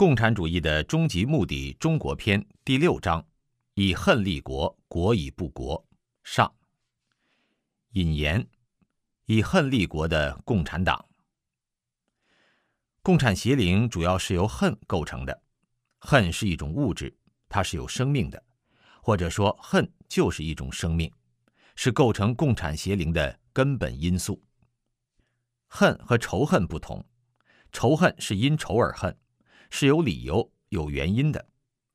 共产主义的终极目的中国篇第六章：以恨立国，国以不国。上。引言：以恨立国的共产党。共产邪灵主要是由恨构成的。恨是一种物质，它是有生命的，或者说恨就是一种生命，是构成共产邪灵的根本因素。恨和仇恨不同，仇恨是因仇而恨。是有理由、有原因的，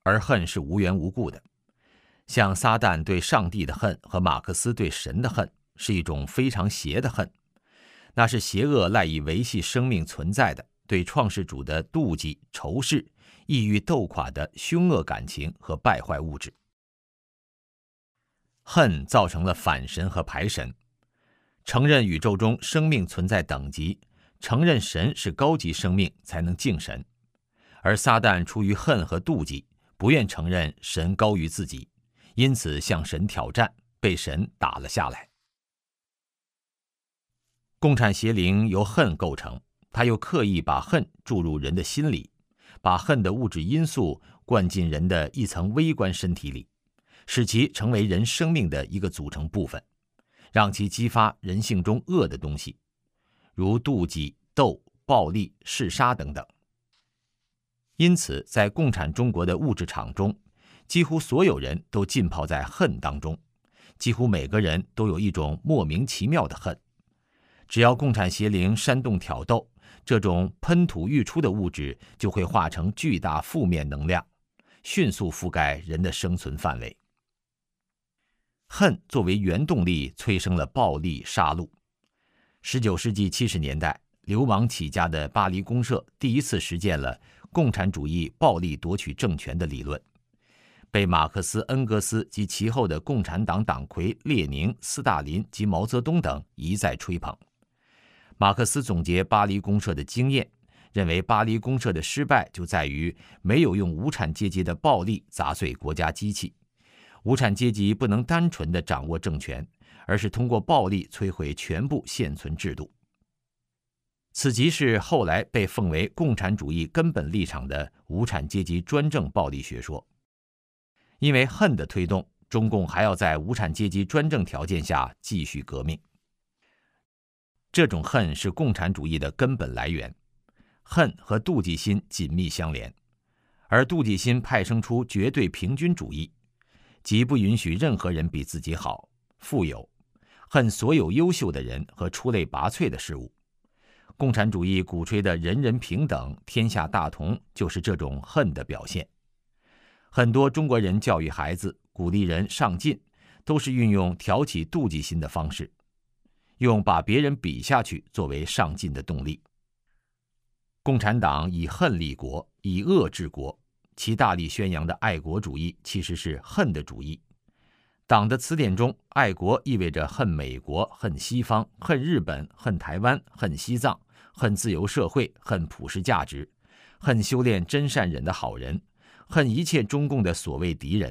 而恨是无缘无故的。像撒旦对上帝的恨和马克思对神的恨，是一种非常邪的恨，那是邪恶赖以维系生命存在的，对创世主的妒忌、仇视、意欲斗垮的凶恶感情和败坏物质。恨造成了反神和排神，承认宇宙中生命存在等级，承认神是高级生命，才能敬神。而撒旦出于恨和妒忌，不愿承认神高于自己，因此向神挑战，被神打了下来。共产邪灵由恨构成，他又刻意把恨注入人的心里，把恨的物质因素灌进人的一层微观身体里，使其成为人生命的一个组成部分，让其激发人性中恶的东西，如妒忌、斗、暴力、嗜杀等等。因此，在共产中国的物质场中，几乎所有人都浸泡在恨当中，几乎每个人都有一种莫名其妙的恨。只要共产邪灵煽动挑逗，这种喷吐欲出的物质就会化成巨大负面能量，迅速覆盖人的生存范围。恨作为原动力，催生了暴力杀戮。十九世纪七十年代，流氓起家的巴黎公社第一次实践了。共产主义暴力夺取政权的理论，被马克思、恩格斯及其后的共产党党魁列宁、斯大林及毛泽东等一再吹捧。马克思总结巴黎公社的经验，认为巴黎公社的失败就在于没有用无产阶级的暴力砸碎国家机器。无产阶级不能单纯的掌握政权，而是通过暴力摧毁全部现存制度。此即是后来被奉为共产主义根本立场的无产阶级专政暴力学说。因为恨的推动，中共还要在无产阶级专政条件下继续革命。这种恨是共产主义的根本来源，恨和妒忌心紧密相连，而妒忌心派生出绝对平均主义，即不允许任何人比自己好、富有，恨所有优秀的人和出类拔萃的事物。共产主义鼓吹的人人平等、天下大同，就是这种恨的表现。很多中国人教育孩子、鼓励人上进，都是运用挑起妒忌心的方式，用把别人比下去作为上进的动力。共产党以恨立国，以恶治国，其大力宣扬的爱国主义其实是恨的主义。党的词典中，爱国意味着恨美国、恨西方、恨日本、恨台湾、恨西藏。恨自由社会，恨普世价值，恨修炼真善忍的好人，恨一切中共的所谓敌人；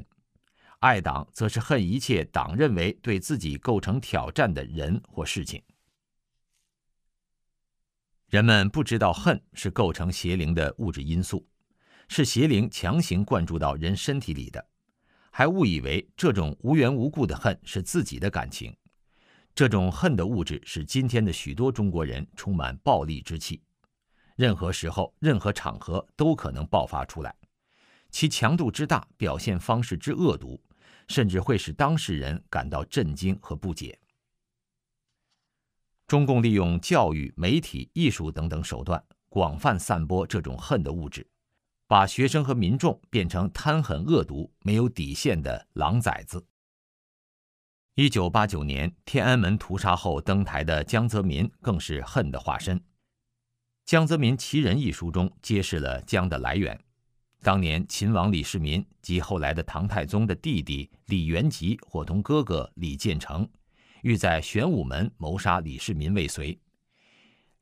爱党则是恨一切党认为对自己构成挑战的人或事情。人们不知道恨是构成邪灵的物质因素，是邪灵强行灌注到人身体里的，还误以为这种无缘无故的恨是自己的感情。这种恨的物质使今天的许多中国人充满暴力之气，任何时候、任何场合都可能爆发出来，其强度之大、表现方式之恶毒，甚至会使当事人感到震惊和不解。中共利用教育、媒体、艺术等等手段，广泛散播这种恨的物质，把学生和民众变成贪狠恶毒、没有底线的狼崽子。一九八九年天安门屠杀后登台的江泽民更是恨的化身。《江泽民其人》一书中揭示了江的来源：当年秦王李世民及后来的唐太宗的弟弟李元吉伙同哥哥李建成，欲在玄武门谋杀李世民未遂。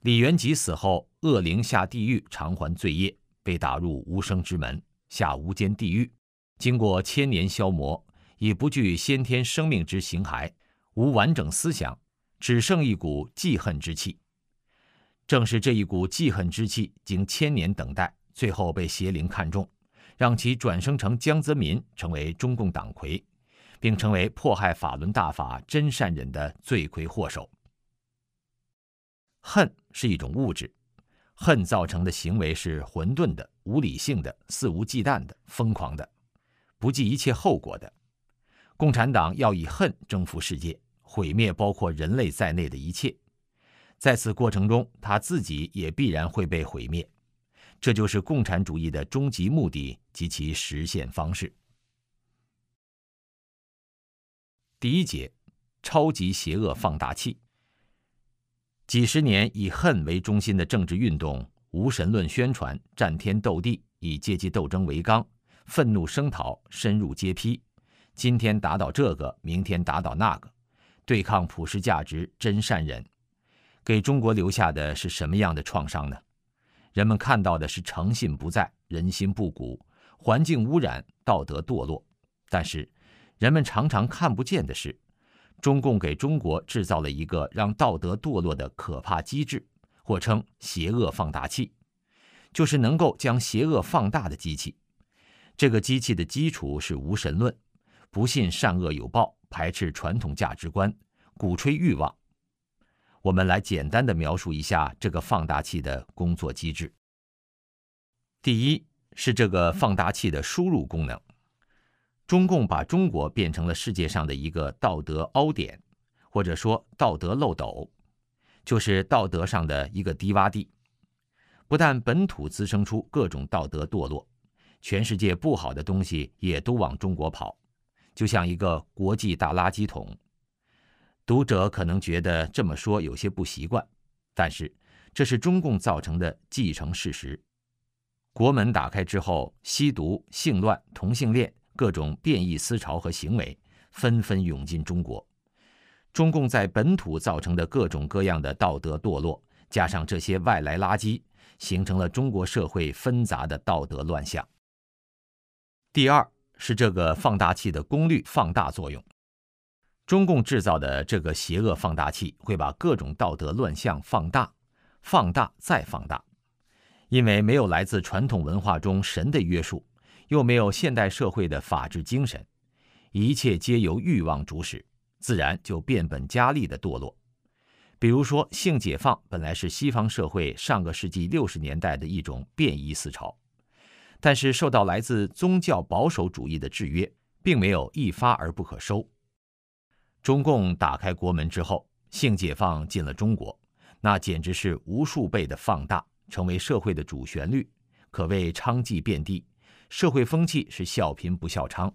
李元吉死后，恶灵下地狱偿还罪业，被打入无声之门，下无间地狱，经过千年消磨。已不具先天生命之形骸，无完整思想，只剩一股记恨之气。正是这一股记恨之气，经千年等待，最后被邪灵看中，让其转生成江泽民，成为中共党魁，并成为迫害法轮大法真善忍的罪魁祸首。恨是一种物质，恨造成的行为是混沌的、无理性的、肆无忌惮的、疯狂的、不计一切后果的。共产党要以恨征服世界，毁灭包括人类在内的一切。在此过程中，他自己也必然会被毁灭。这就是共产主义的终极目的及其实现方式。第一节，超级邪恶放大器。几十年以恨为中心的政治运动，无神论宣传，战天斗地，以阶级斗争为纲，愤怒声讨，深入揭批。今天打倒这个，明天打倒那个，对抗普世价值真善人。给中国留下的是什么样的创伤呢？人们看到的是诚信不在，人心不古，环境污染，道德堕落。但是，人们常常看不见的是，中共给中国制造了一个让道德堕落的可怕机制，或称邪恶放大器，就是能够将邪恶放大的机器。这个机器的基础是无神论，不信善恶有报，排斥传统价值观，鼓吹欲望。我们来简单的描述一下这个放大器的工作机制。第一是这个放大器的输入功能。中共把中国变成了世界上的一个道德凹点，或者说道德漏斗，就是道德上的一个低洼地。不但本土滋生出各种道德堕落，全世界不好的东西也都往中国跑，就像一个国际大垃圾桶。读者可能觉得这么说有些不习惯，但是这是中共造成的既成事实。国门打开之后，吸毒、性乱、同性恋各种变异思潮和行为纷纷涌进中国。中共在本土造成的各种各样的道德堕落，加上这些外来垃圾，形成了中国社会纷杂的道德乱象。第二是这个放大器的功率放大作用。中共制造的这个邪恶放大器会把各种道德乱象放大、放大再放大，因为没有来自传统文化中神的约束，又没有现代社会的法治精神，一切皆由欲望主使，自然就变本加厉的堕落。比如说，性解放本来是西方社会上个世纪六十年代的一种变异思潮，但是受到来自宗教保守主义的制约，并没有一发而不可收。中共打开国门之后，性解放进了中国，那简直是无数倍的放大，成为社会的主旋律，可谓娼妓遍地。社会风气是笑贫不笑娼，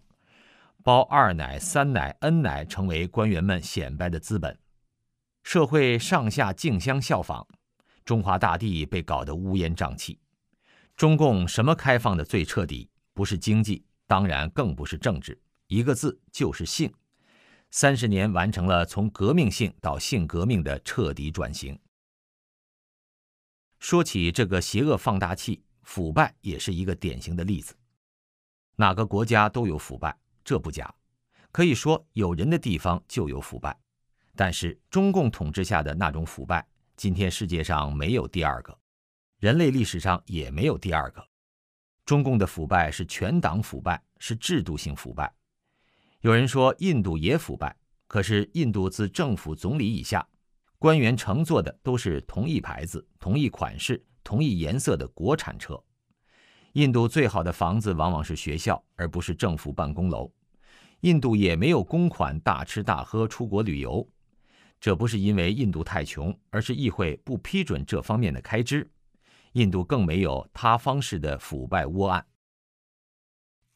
包二奶、三奶、N 奶成为官员们显摆的资本，社会上下竞相效仿，中华大地被搞得乌烟瘴气。中共什么开放的最彻底？不是经济，当然更不是政治，一个字就是性。三十年完成了从革命性到性革命的彻底转型。说起这个邪恶放大器，腐败也是一个典型的例子。哪个国家都有腐败，这不假。可以说有人的地方就有腐败。但是中共统治下的那种腐败，今天世界上没有第二个，人类历史上也没有第二个。中共的腐败是全党腐败，是制度性腐败。有人说印度也腐败，可是印度自政府总理以下，官员乘坐的都是同一牌子、同一款式、同一颜色的国产车。印度最好的房子往往是学校，而不是政府办公楼。印度也没有公款大吃大喝出国旅游，这不是因为印度太穷，而是议会不批准这方面的开支。印度更没有塌方式的腐败窝案。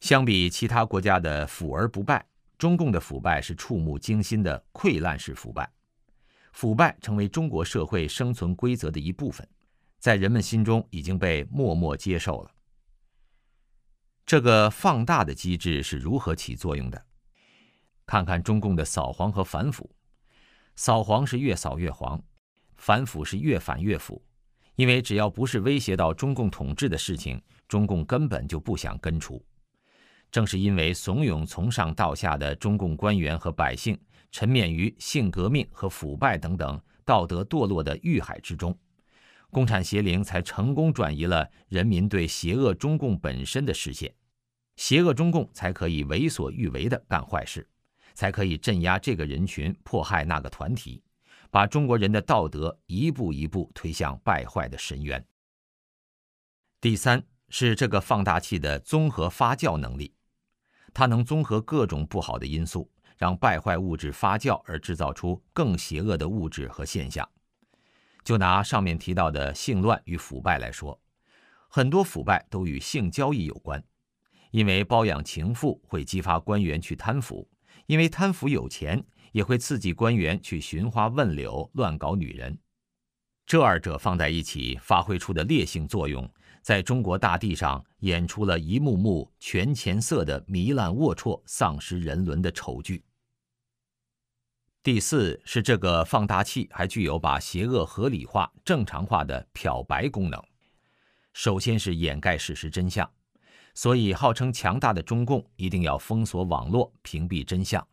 相比其他国家的腐而不败。中共的腐败是触目惊心的溃烂式腐败，腐败成为中国社会生存规则的一部分，在人们心中已经被默默接受了。这个放大的机制是如何起作用的？看看中共的扫黄和反腐，扫黄是越扫越黄，反腐是越反越腐，因为只要不是威胁到中共统治的事情，中共根本就不想根除。正是因为怂恿从上到下的中共官员和百姓沉湎于性革命和腐败等等道德堕落的欲海之中，共产邪灵才成功转移了人民对邪恶中共本身的视线，邪恶中共才可以为所欲为的干坏事，才可以镇压这个人群，迫害那个团体，把中国人的道德一步一步推向败坏的深渊。第三是这个放大器的综合发酵能力，它能综合各种不好的因素，让败坏物质发酵而制造出更邪恶的物质和现象。就拿上面提到的性乱与腐败来说，很多腐败都与性交易有关，因为包养情妇会激发官员去贪腐，因为贪腐有钱也会刺激官员去寻花问柳、乱搞女人。这二者放在一起，发挥出的烈性作用，在中国大地上演出了一幕幕权钱色的糜烂龌龊、丧失人伦的丑剧。第四是这个放大器还具有把邪恶合理化、正常化的漂白功能。首先是掩盖事实真相，所以号称强大的中共一定要封锁网络、屏蔽真相，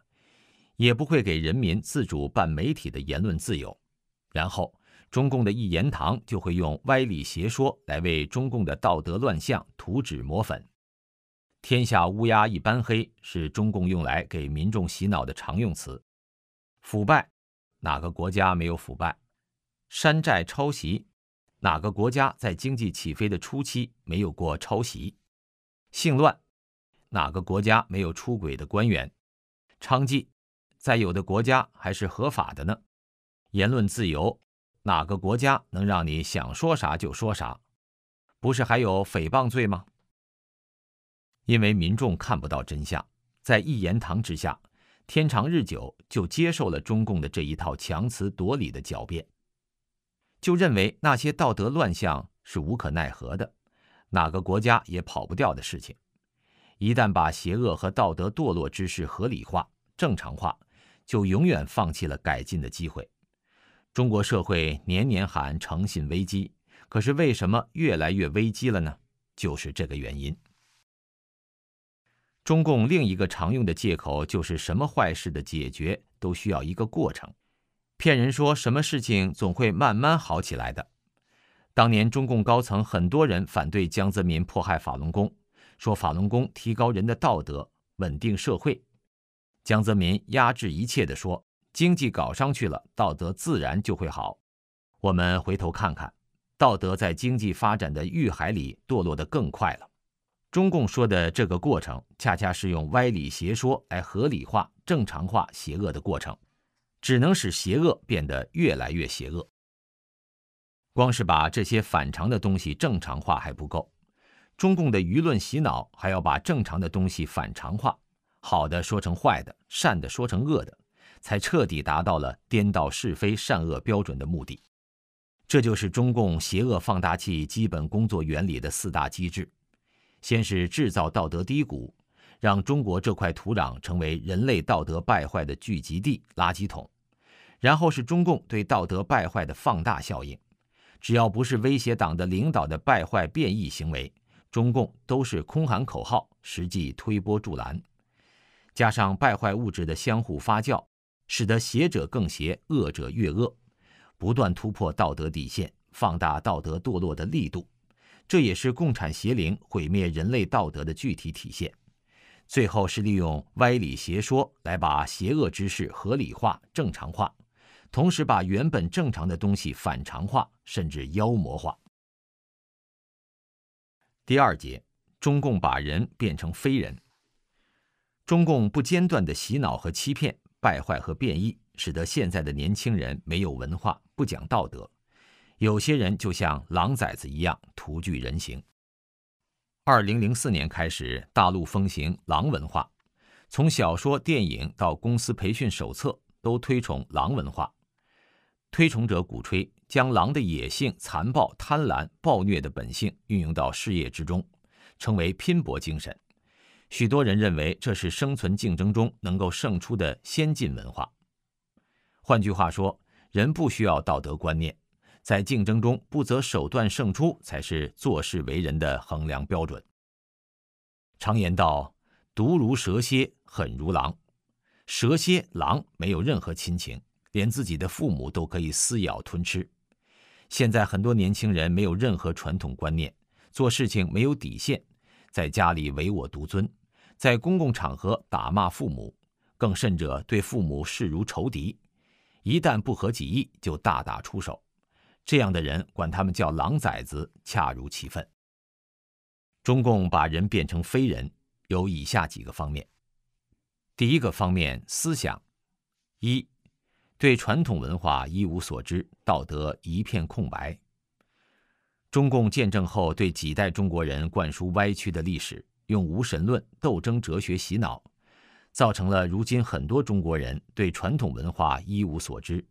也不会给人民自主办媒体的言论自由。然后，中共的一言堂就会用歪理邪说来为中共的道德乱象涂脂抹粉。天下乌鸦一般黑是中共用来给民众洗脑的常用词。腐败，哪个国家没有腐败？山寨抄袭，哪个国家在经济起飞的初期没有过抄袭？性乱，哪个国家没有出轨的官员？娼妓，在有的国家还是合法的呢。言论自由，哪个国家能让你想说啥就说啥？不是还有诽谤罪吗？因为民众看不到真相，在一言堂之下。天长日久，就接受了中共的这一套强词夺理的狡辩，就认为那些道德乱象是无可奈何的，哪个国家也跑不掉的事情。一旦把邪恶和道德堕落之事合理化、正常化，就永远放弃了改进的机会。中国社会年年喊诚信危机，可是为什么越来越危机了呢？就是这个原因。中共另一个常用的借口就是什么坏事的解决都需要一个过程，骗人说什么事情总会慢慢好起来的。当年中共高层很多人反对江泽民迫害法轮功，说法轮功提高人的道德，稳定社会。江泽民压制一切地说，经济搞上去了，道德自然就会好。我们回头看看，道德在经济发展的欲海里堕落得更快了。中共说的这个过程，恰恰是用歪理邪说来合理化、正常化邪恶的过程，只能使邪恶变得越来越邪恶。光是把这些反常的东西正常化还不够，中共的舆论洗脑还要把正常的东西反常化，好的说成坏的，善的说成恶的，才彻底达到了颠倒是非善恶标准的目的。这就是中共邪恶放大器基本工作原理的四大机制。先是制造道德低谷，让中国这块土壤成为人类道德败坏的聚集地、垃圾桶；然后是中共对道德败坏的放大效应，只要不是威胁党的领导的败坏变异行为，中共都是空喊口号，实际推波助澜。加上败坏物质的相互发酵，使得邪者更邪，恶者越恶，不断突破道德底线，放大道德堕落的力度。这也是共产邪灵毁灭人类道德的具体体现。最后是利用歪理邪说来把邪恶之事合理化、正常化，同时把原本正常的东西反常化，甚至妖魔化。第二节，中共把人变成非人。中共不间断的洗脑和欺骗、败坏和变异，使得现在的年轻人没有文化、不讲道德。有些人就像狼崽子一样徒具人形。二零零四年开始，大陆风行狼文化，从小说、电影到公司培训手册，都推崇狼文化。推崇者鼓吹将狼的野性、残暴、贪婪、暴虐的本性运用到事业之中，成为拼搏精神。许多人认为这是生存竞争中能够胜出的先进文化。换句话说，人不需要道德观念。在竞争中不择手段胜出，才是做事为人的衡量标准。常言道：“毒如蛇蝎，狠如狼。”蛇蝎、狼没有任何亲情，连自己的父母都可以撕咬吞吃。现在很多年轻人没有任何传统观念，做事情没有底线，在家里唯我独尊，在公共场合打骂父母，更甚者对父母视如仇敌，一旦不合己意就大打出手。这样的人管他们叫狼崽子，恰如其分。中共把人变成非人，有以下几个方面。第一个方面，思想：一。对传统文化一无所知，道德一片空白。中共建政后，对几代中国人灌输歪曲的历史，用无神论、斗争哲学洗脑，造成了如今很多中国人对传统文化一无所知，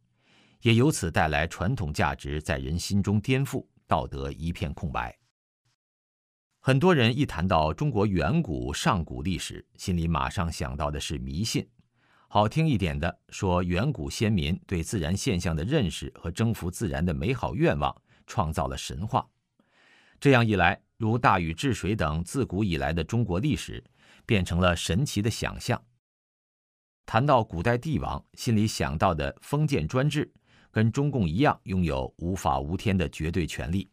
也由此带来传统价值在人心中颠覆，道德一片空白。很多人一谈到中国远古上古历史，心里马上想到的是迷信。好听一点的说，远古先民对自然现象的认识和征服自然的美好愿望，创造了神话。这样一来，如大禹治水等自古以来的中国历史，变成了神奇的想象。谈到古代帝王，心里想到的封建专制，跟中共一样，拥有无法无天的绝对权力。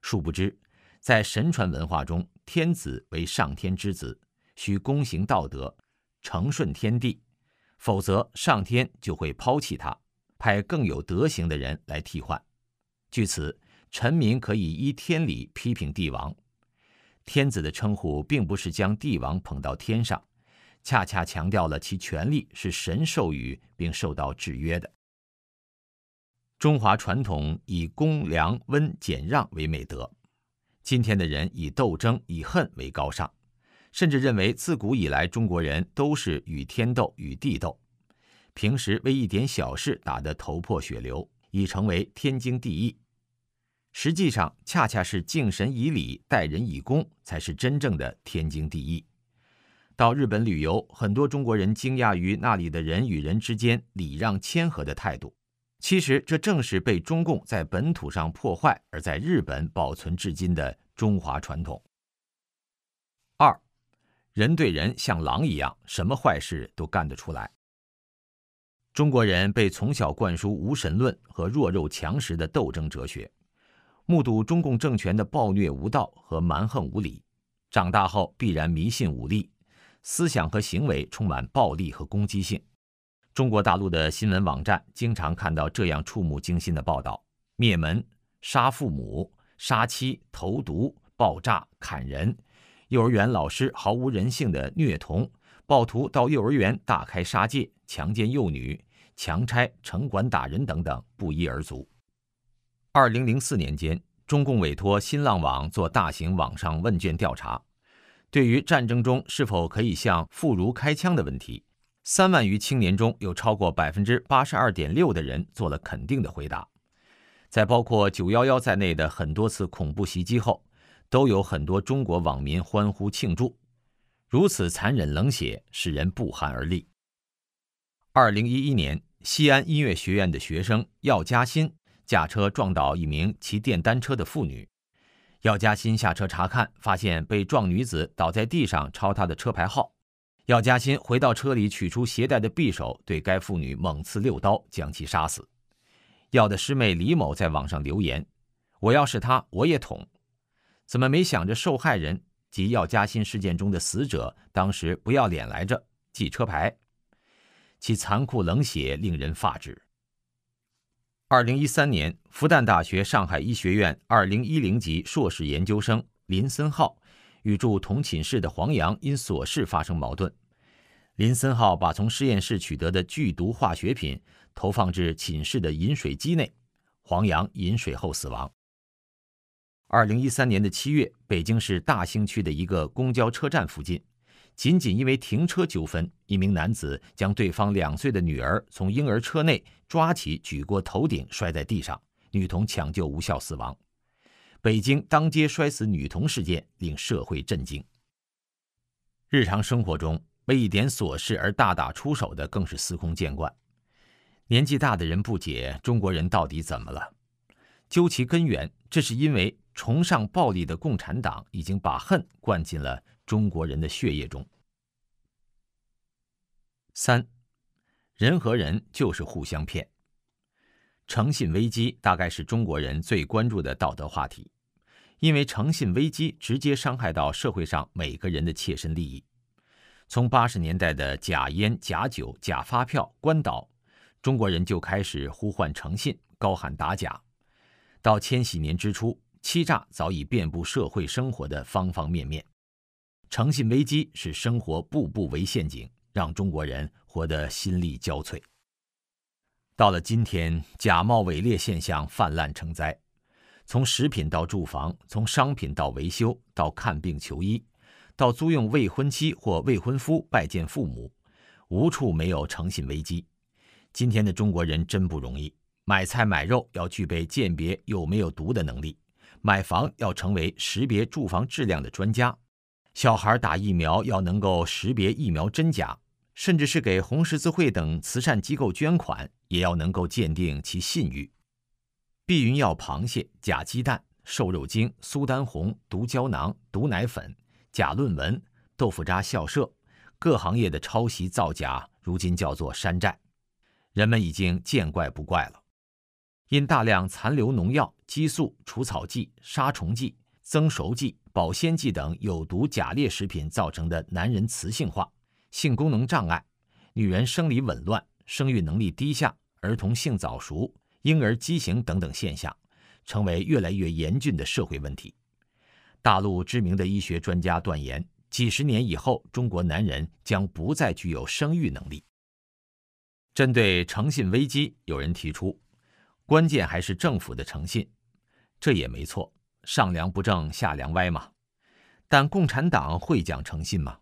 殊不知，在神传文化中，天子为上天之子，需躬行道德，承顺天地。否则，上天就会抛弃他，派更有德行的人来替换。据此，臣民可以依天理批评帝王。天子的称呼并不是将帝王捧到天上，恰恰强调了其权力是神授予并受到制约的。中华传统以公良、温、俭、让为美德，今天的人以斗争、以恨为高尚。甚至认为，自古以来中国人都是与天斗、与地斗，平时为一点小事打得头破血流，已成为天经地义。实际上，恰恰是敬神以礼、待人以恭，才是真正的天经地义。到日本旅游，很多中国人惊讶于那里的人与人之间礼让谦和的态度。其实，这正是被中共在本土上破坏，而在日本保存至今的中华传统。二。人对人像狼一样，什么坏事都干得出来。中国人被从小灌输无神论和弱肉强食的斗争哲学，目睹中共政权的暴虐无道和蛮横无理，长大后必然迷信武力，思想和行为充满暴力和攻击性。中国大陆的新闻网站经常看到这样触目惊心的报道：灭门、杀父母、杀妻、投毒、爆炸、砍人。幼儿园老师毫无人性的虐童，暴徒到幼儿园大开杀戒，强奸幼女，强拆城管打人等等，不一而足。二零零四年间，中共委托新浪网做大型网上问卷调查，对于战争中是否可以向妇孺开枪的问题，三万余青年中有超过百分之八十二点六的人做了肯定的回答。在包括九幺幺在内的很多次恐怖袭击后。都有很多中国网民欢呼庆祝，如此残忍冷血，使人不寒而栗。二零一一年，西安音乐学院的学生药家鑫驾车撞倒一名骑电单车的妇女，药家鑫下车查看，发现被撞女子倒在地上，抄她的车牌号。药家鑫回到车里，取出携带的匕首，对该妇女猛刺六刀，将其杀死。药的师妹李某在网上留言：“我要是他，我也捅。”怎么没想着受害人及药家鑫事件中的死者当时不要脸来着？记车牌，其残酷冷血令人发指。二零一三年，复旦大学上海医学院二零一零级硕士研究生林森浩与住同寝室的黄洋因琐事发生矛盾，林森浩把从实验室取得的剧毒化学品投放至寝室的饮水机内，黄洋饮水后死亡。二零一三年的七月，北京市大兴区的一个公交车站附近，仅仅因为停车纠纷，一名男子将对方两岁的女儿从婴儿车内抓起，举过头顶，摔在地上，女童抢救无效死亡。北京当街摔死女童事件令社会震惊。日常生活中，为一点琐事而大打出手的更是司空见惯。年纪大的人不解中国人到底怎么了，究其根源，这是因为。崇尚暴力的共产党已经把恨灌进了中国人的血液中。三，人和人就是互相骗。诚信危机大概是中国人最关注的道德话题，因为诚信危机直接伤害到社会上每个人的切身利益。从八十年代的假烟、假酒、假发票、关岛，中国人就开始呼唤诚信，高喊打假。到千禧年之初，欺诈早已遍布社会生活的方方面面。诚信危机使生活步步为陷阱，让中国人活得心力交瘁。到了今天，假冒伪劣现象泛滥成灾，从食品到住房，从商品到维修，到看病求医，到租用未婚妻或未婚夫拜见父母，无处没有诚信危机。今天的中国人真不容易，买菜买肉要具备鉴别有没有毒的能力，买房要成为识别住房质量的专家，小孩打疫苗要能够识别疫苗真假。甚至是给红十字会等慈善机构捐款，也要能够鉴定其信誉。避孕药螃蟹、假鸡蛋、瘦肉精、苏丹红、毒胶囊、毒奶粉、假论文、豆腐渣校舍，各行业的抄袭造假，如今叫做山寨，人们已经见怪不怪了。因大量残留农药、激素、除草剂、杀虫剂、增熟剂、保鲜剂等有毒假劣食品造成的男人雌性化。性功能障碍、女人生理紊乱、生育能力低下、儿童性早熟、婴儿畸形等等现象，成为越来越严峻的社会问题。大陆知名的医学专家断言，几十年以后，中国男人将不再具有生育能力。针对诚信危机，有人提出，关键还是政府的诚信，这也没错，上梁不正下梁歪嘛。但共产党会讲诚信吗？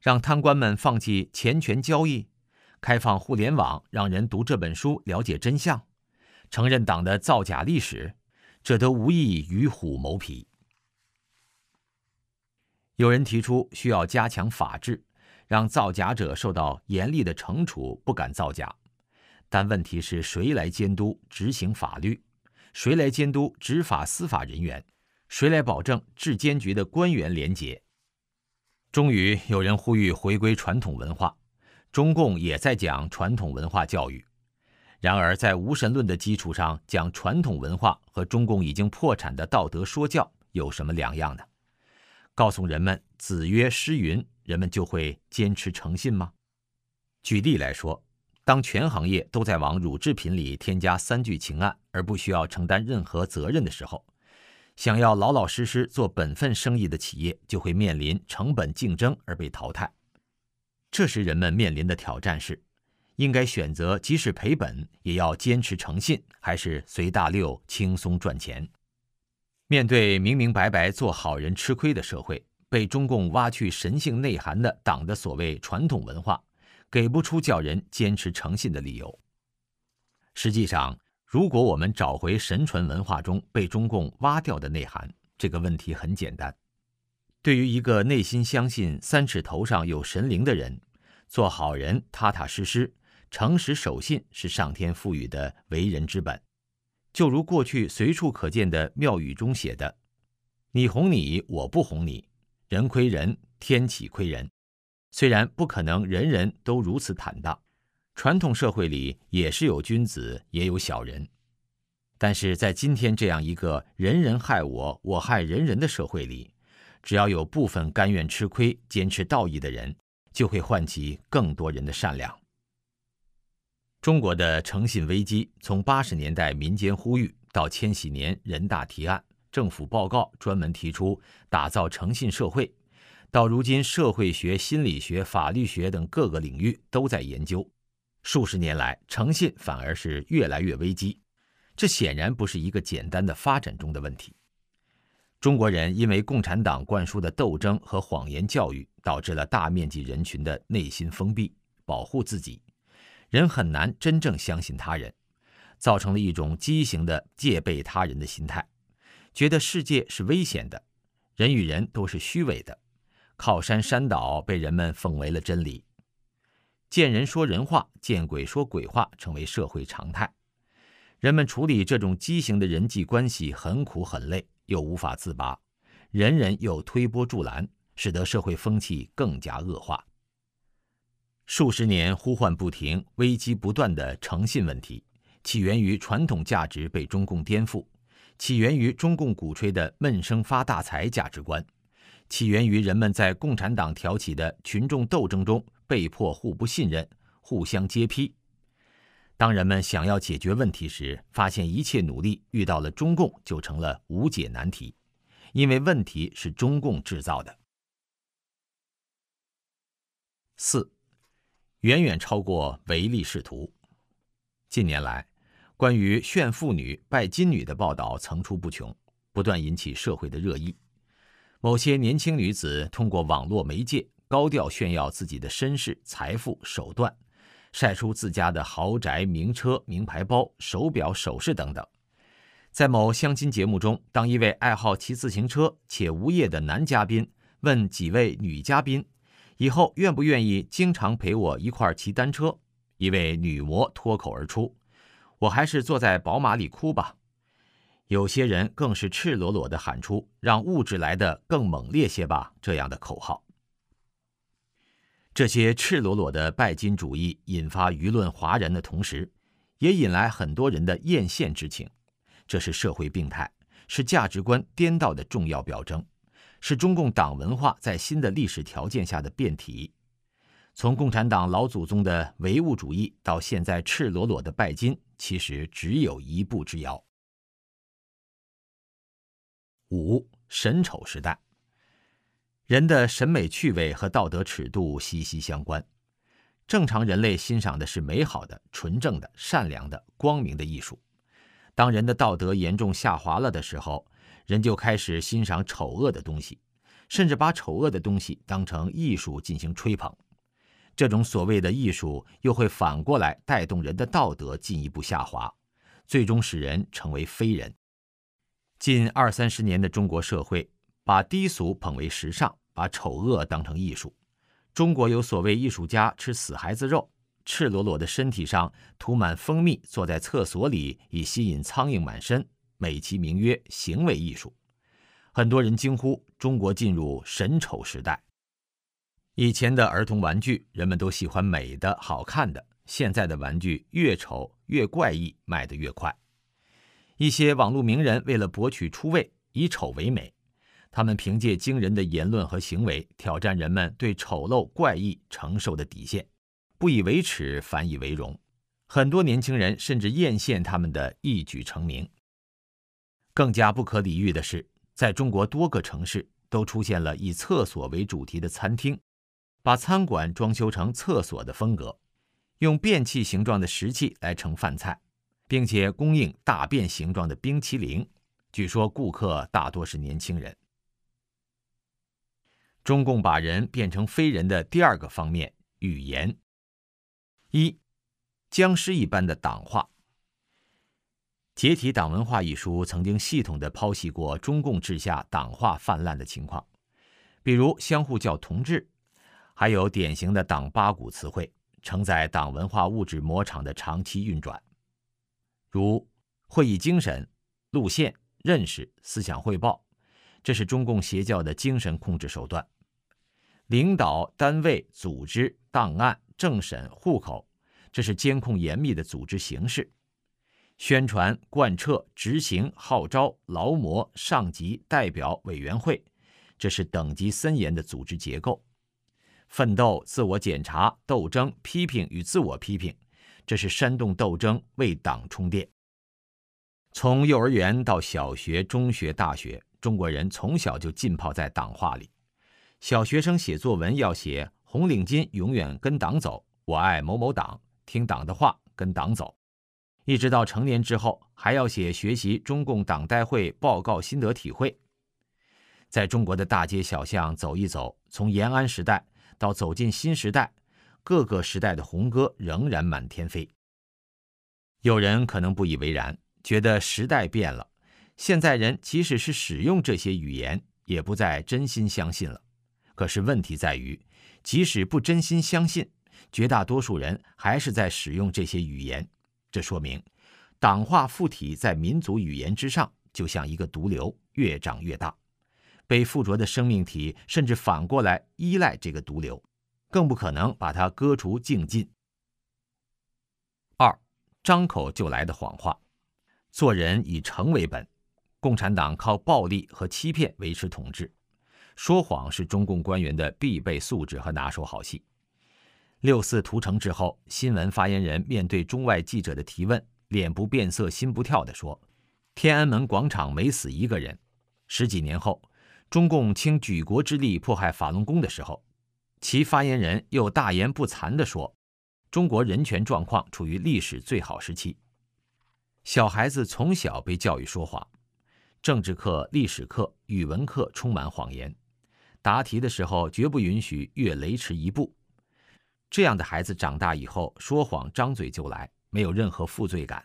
让贪官们放弃钱权交易，开放互联网，让人读这本书了解真相，承认党的造假历史，这都无异于虎谋皮。有人提出需要加强法治，让造假者受到严厉的惩处，不敢造假。但问题是谁来监督执行法律？谁来监督执法司法人员？谁来保证质监局的官员廉洁？终于有人呼吁回归传统文化，中共也在讲传统文化教育。然而，在无神论的基础上讲传统文化，和中共已经破产的道德说教有什么两样呢？告诉人们“子曰诗云”，人们就会坚持诚信吗？举例来说，当全行业都在往乳制品里添加三聚氰胺，而不需要承担任何责任的时候。想要老老实实做本分生意的企业，就会面临成本竞争而被淘汰。这时，人们面临的挑战是：应该选择即使赔本也要坚持诚信，还是随大流轻松赚钱？面对明明白白做好人吃亏的社会，被中共挖去神性内涵的党的所谓传统文化，给不出叫人坚持诚信的理由。实际上，如果我们找回神传文化中被中共挖掉的内涵，这个问题很简单。对于一个内心相信三尺头上有神灵的人，做好人、踏踏实实、诚实守信是上天赋予的为人之本。就如过去随处可见的庙宇中写的：“你哄你，我不哄你，人亏人，天岂亏人。”虽然不可能人人都如此坦荡。传统社会里也是有君子，也有小人，但是在今天这样一个人人害我，我害人人的社会里，只要有部分甘愿吃亏、坚持道义的人，就会唤起更多人的善良。中国的诚信危机，从八十年代民间呼吁，到千禧年人大提案、政府报告专门提出打造诚信社会，到如今社会学、心理学、法律学等各个领域都在研究。数十年来，诚信反而是越来越危机，这显然不是一个简单的发展中的问题。中国人因为共产党灌输的斗争和谎言教育，导致了大面积人群的内心封闭，保护自己，人很难真正相信他人，造成了一种畸形的戒备他人的心态，觉得世界是危险的，人与人都是虚伪的，靠山山倒被人们奉为了真理。见人说人话，见鬼说鬼话，成为社会常态。人们处理这种畸形的人际关系很苦很累，又无法自拔，人人又推波助澜，使得社会风气更加恶化。数十年呼唤不停、危机不断的诚信问题，起源于传统价值被中共颠覆，起源于中共鼓吹的闷声发大财价值观，起源于人们在共产党挑起的群众斗争中被迫互不信任、互相揭批。当人们想要解决问题时，发现一切努力遇到了中共就成了无解难题，因为问题是中共制造的。四，远远超过唯利是图。近年来，关于炫妇女、拜金女的报道层出不穷，不断引起社会的热议。某些年轻女子通过网络媒介高调炫耀自己的身世、财富、手段。晒出自家的豪宅、名车、名牌包、手表、首饰等等。在某相亲节目中，当一位爱好骑自行车且无业的男嘉宾问几位女嘉宾以后愿不愿意经常陪我一块骑单车，一位女模脱口而出：“我还是坐在宝马里哭吧。”有些人更是赤裸裸地喊出“让物质来的更猛烈些吧”这样的口号。这些赤裸裸的拜金主义引发舆论哗然的同时，也引来很多人的艳羡之情。这是社会病态，是价值观颠倒的重要表征，是中共党文化在新的历史条件下的变体。从共产党老祖宗的唯物主义到现在赤裸裸的拜金，其实只有一步之遥。五神丑时代。人的审美趣味和道德尺度息息相关。正常人类欣赏的是美好的、纯正的、善良的、光明的艺术。当人的道德严重下滑了的时候，人就开始欣赏丑恶的东西，甚至把丑恶的东西当成艺术进行吹捧。这种所谓的艺术又会反过来带动人的道德进一步下滑，最终使人成为非人。近二三十年的中国社会把低俗捧为时尚。把丑恶当成艺术，中国有所谓艺术家吃死孩子肉，赤裸裸的身体上涂满蜂蜜，坐在厕所里以吸引苍蝇满身，美其名曰行为艺术。很多人惊呼：中国进入神丑时代。以前的儿童玩具，人们都喜欢美的、好看的；现在的玩具越丑越怪异，卖得越快。一些网络名人为了博取出位，以丑为美。他们凭借惊人的言论和行为，挑战人们对丑陋怪异承受的底线，不以为耻，反以为荣。很多年轻人甚至艳羡他们的一举成名。更加不可理喻的是，在中国多个城市都出现了以厕所为主题的餐厅，把餐馆装修成厕所的风格，用便器形状的食器来盛饭菜，并且供应大便形状的冰淇淋。据说顾客大多是年轻人。中共把人变成非人的第二个方面，语言。一，僵尸一般的党化。《解体党文化》一书曾经系统的剖析过中共治下党化泛滥的情况，比如相互叫同志，还有典型的党八股词汇，承载党文化物质魔场的长期运转，如会议精神、路线、认识、思想汇报。这是中共邪教的精神控制手段。领导单位、组织、档案、政审、户口，这是监控严密的组织形式。宣传、贯彻、执行、号召、劳模、上级、代表、委员会，这是等级森严的组织结构。奋斗、自我检查、斗争、批评与自我批评，这是煽动斗争、为党充电。从幼儿园到小学、中学、大学。中国人从小就浸泡在党话里，小学生写作文要写“红领巾永远跟党走，我爱某某党，听党的话，跟党走”，一直到成年之后还要写学习中共党代会报告心得体会。在中国的大街小巷走一走，从延安时代到走进新时代，各个时代的红歌仍然满天飞。有人可能不以为然，觉得时代变了。现在人即使是使用这些语言，也不再真心相信了。可是问题在于，即使不真心相信，绝大多数人还是在使用这些语言。这说明，党化附体在民族语言之上，就像一个毒瘤，越长越大。被附着的生命体甚至反过来依赖这个毒瘤，更不可能把它割除净尽。二，张口就来的谎话。做人以诚为本，共产党靠暴力和欺骗维持统治，说谎是中共官员的必备素质和拿手好戏。六四屠城之后，新闻发言人面对中外记者的提问，脸不变色心不跳地说：“天安门广场没死一个人。”十几年后，中共倾举国之力迫害法轮功的时候，其发言人又大言不惭地说：“中国人权状况处于历史最好时期。”小孩子从小被教育说谎，政治课、历史课、语文课充满谎言，答题的时候绝不允许越雷池一步。这样的孩子长大以后说谎张嘴就来，没有任何负罪感。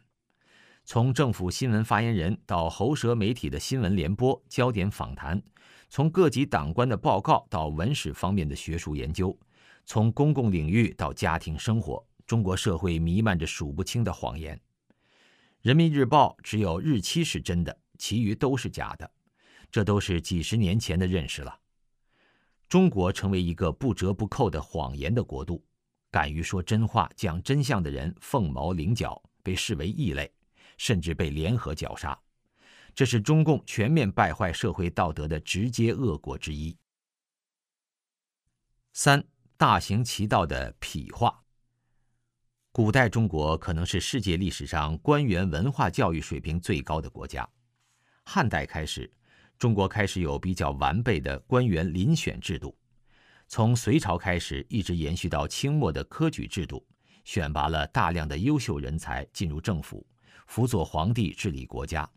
从政府新闻发言人到喉舌媒体的新闻联播、焦点访谈，从各级党官的报告到文史方面的学术研究，从公共领域到家庭生活，中国社会弥漫着数不清的谎言。人民日报只有日期是真的，其余都是假的，这都是几十年前的认识了。中国成为一个不折不扣的谎言的国度，敢于说真话、讲真相的人凤毛麟角，被视为异类，甚至被联合绞杀。这是中共全面败坏社会道德的直接恶果之一。三大行其道的痞化。古代中国可能是世界历史上官员文化教育水平最高的国家。汉代开始，中国开始有比较完备的官员遴选制度。从隋朝开始，一直延续到清末的科举制度，选拔了大量的优秀人才进入政府，辅佐皇帝治理国家。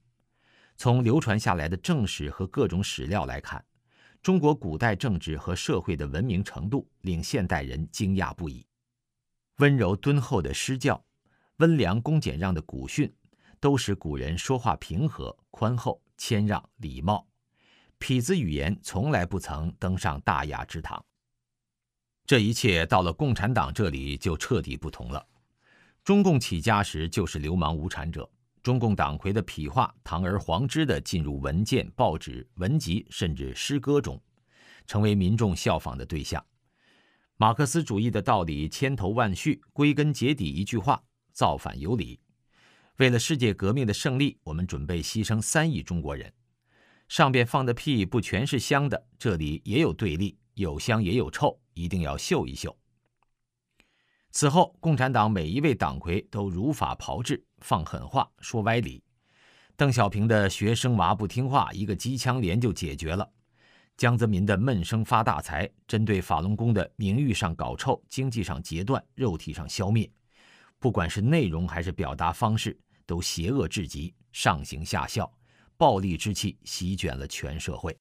从流传下来的正史和各种史料来看，中国古代政治和社会的文明程度令现代人惊讶不已。温柔敦厚的施教，温良恭俭让的古训，都使古人说话平和、宽厚、谦让、礼貌。痞子语言从来不曾登上大雅之堂。这一切到了共产党这里就彻底不同了。中共起家时就是流氓无产者，中共党魁的痞话堂而皇之地进入文件、报纸、文集，甚至诗歌中，成为民众效仿的对象。马克思主义的道理千头万绪，归根结底一句话：造反有理。为了世界革命的胜利，我们准备牺牲三亿中国人。上边放的屁不全是香的，这里也有对立，有香也有臭，一定要嗅一嗅。此后，共产党每一位党魁都如法炮制，放狠话，说歪理。邓小平的学生娃不听话，一个机枪连就解决了。江泽民的闷声发大财，针对法轮功的名誉上搞臭，经济上截断，肉体上消灭，不管是内容还是表达方式，都邪恶至极，上行下效，暴力之气席卷了全社会。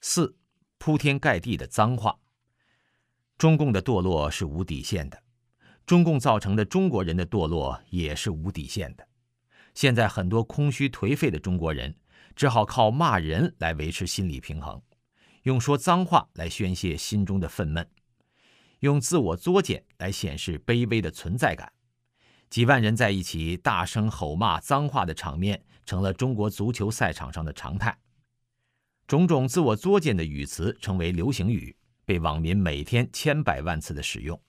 四，铺天盖地的脏话。中共的堕落是无底线的，中共造成的中国人的堕落也是无底线的。现在很多空虚颓废的中国人。只好靠骂人来维持心理平衡，用说脏话来宣泄心中的愤懑，用自我作践来显示卑微的存在感。几万人在一起大声吼骂脏话的场面，成了中国足球赛场上的常态。种种自我作践的语词成为流行语，被网民每天千百万次的使用。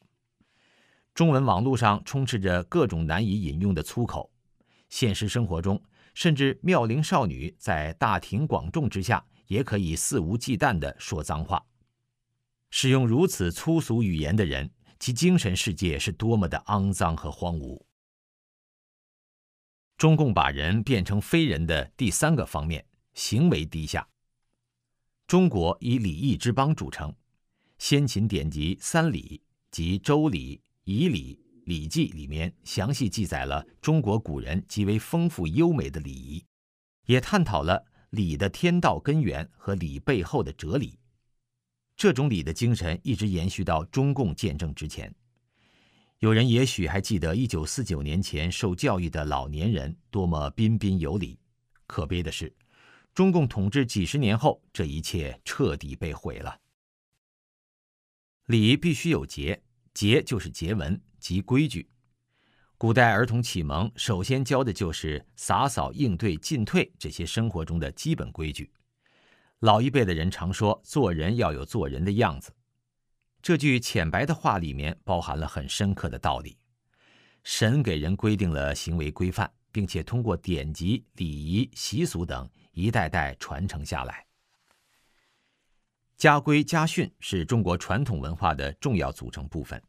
中文网络上充斥着各种难以引用的粗口，现实生活中。甚至妙龄少女在大庭广众之下也可以肆无忌惮地说脏话。使用如此粗俗语言的人，其精神世界是多么的肮脏和荒芜。中共把人变成非人的第三个方面，行为低下。中国以礼义之邦著称，先秦典籍三礼即《周礼》《仪礼》。《礼记》里面详细记载了中国古人极为丰富优美的礼仪，也探讨了礼的天道根源和礼背后的哲理。这种礼的精神一直延续到中共建政之前。有人也许还记得一九四九年前受教育的老年人多么彬彬有礼。可悲的是，中共统治几十年后，这一切彻底被毁了。礼必须有节，节就是节文。及规矩，古代儿童启蒙首先教的就是洒扫、应对、进退这些生活中的基本规矩。老一辈的人常说：“做人要有做人的样子。”这句浅白的话里面包含了很深刻的道理。神给人规定了行为规范，并且通过典籍、礼仪、习俗等一代代传承下来。家规家训是中国传统文化的重要组成部分。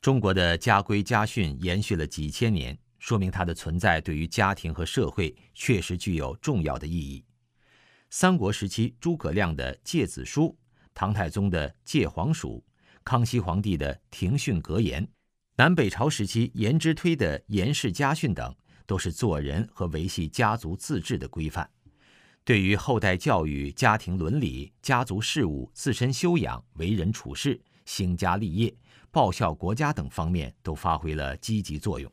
中国的家规家训延续了几千年，说明它的存在对于家庭和社会确实具有重要的意义。三国时期诸葛亮的《诫子书》，唐太宗的《诫皇署》，康熙皇帝的《庭训格言》，南北朝时期颜之推的《颜氏家训》等，都是做人和维系家族自治的规范。对于后代教育、家庭伦理、家族事务、自身修养、为人处事、兴家立业、报效国家等方面都发挥了积极作用。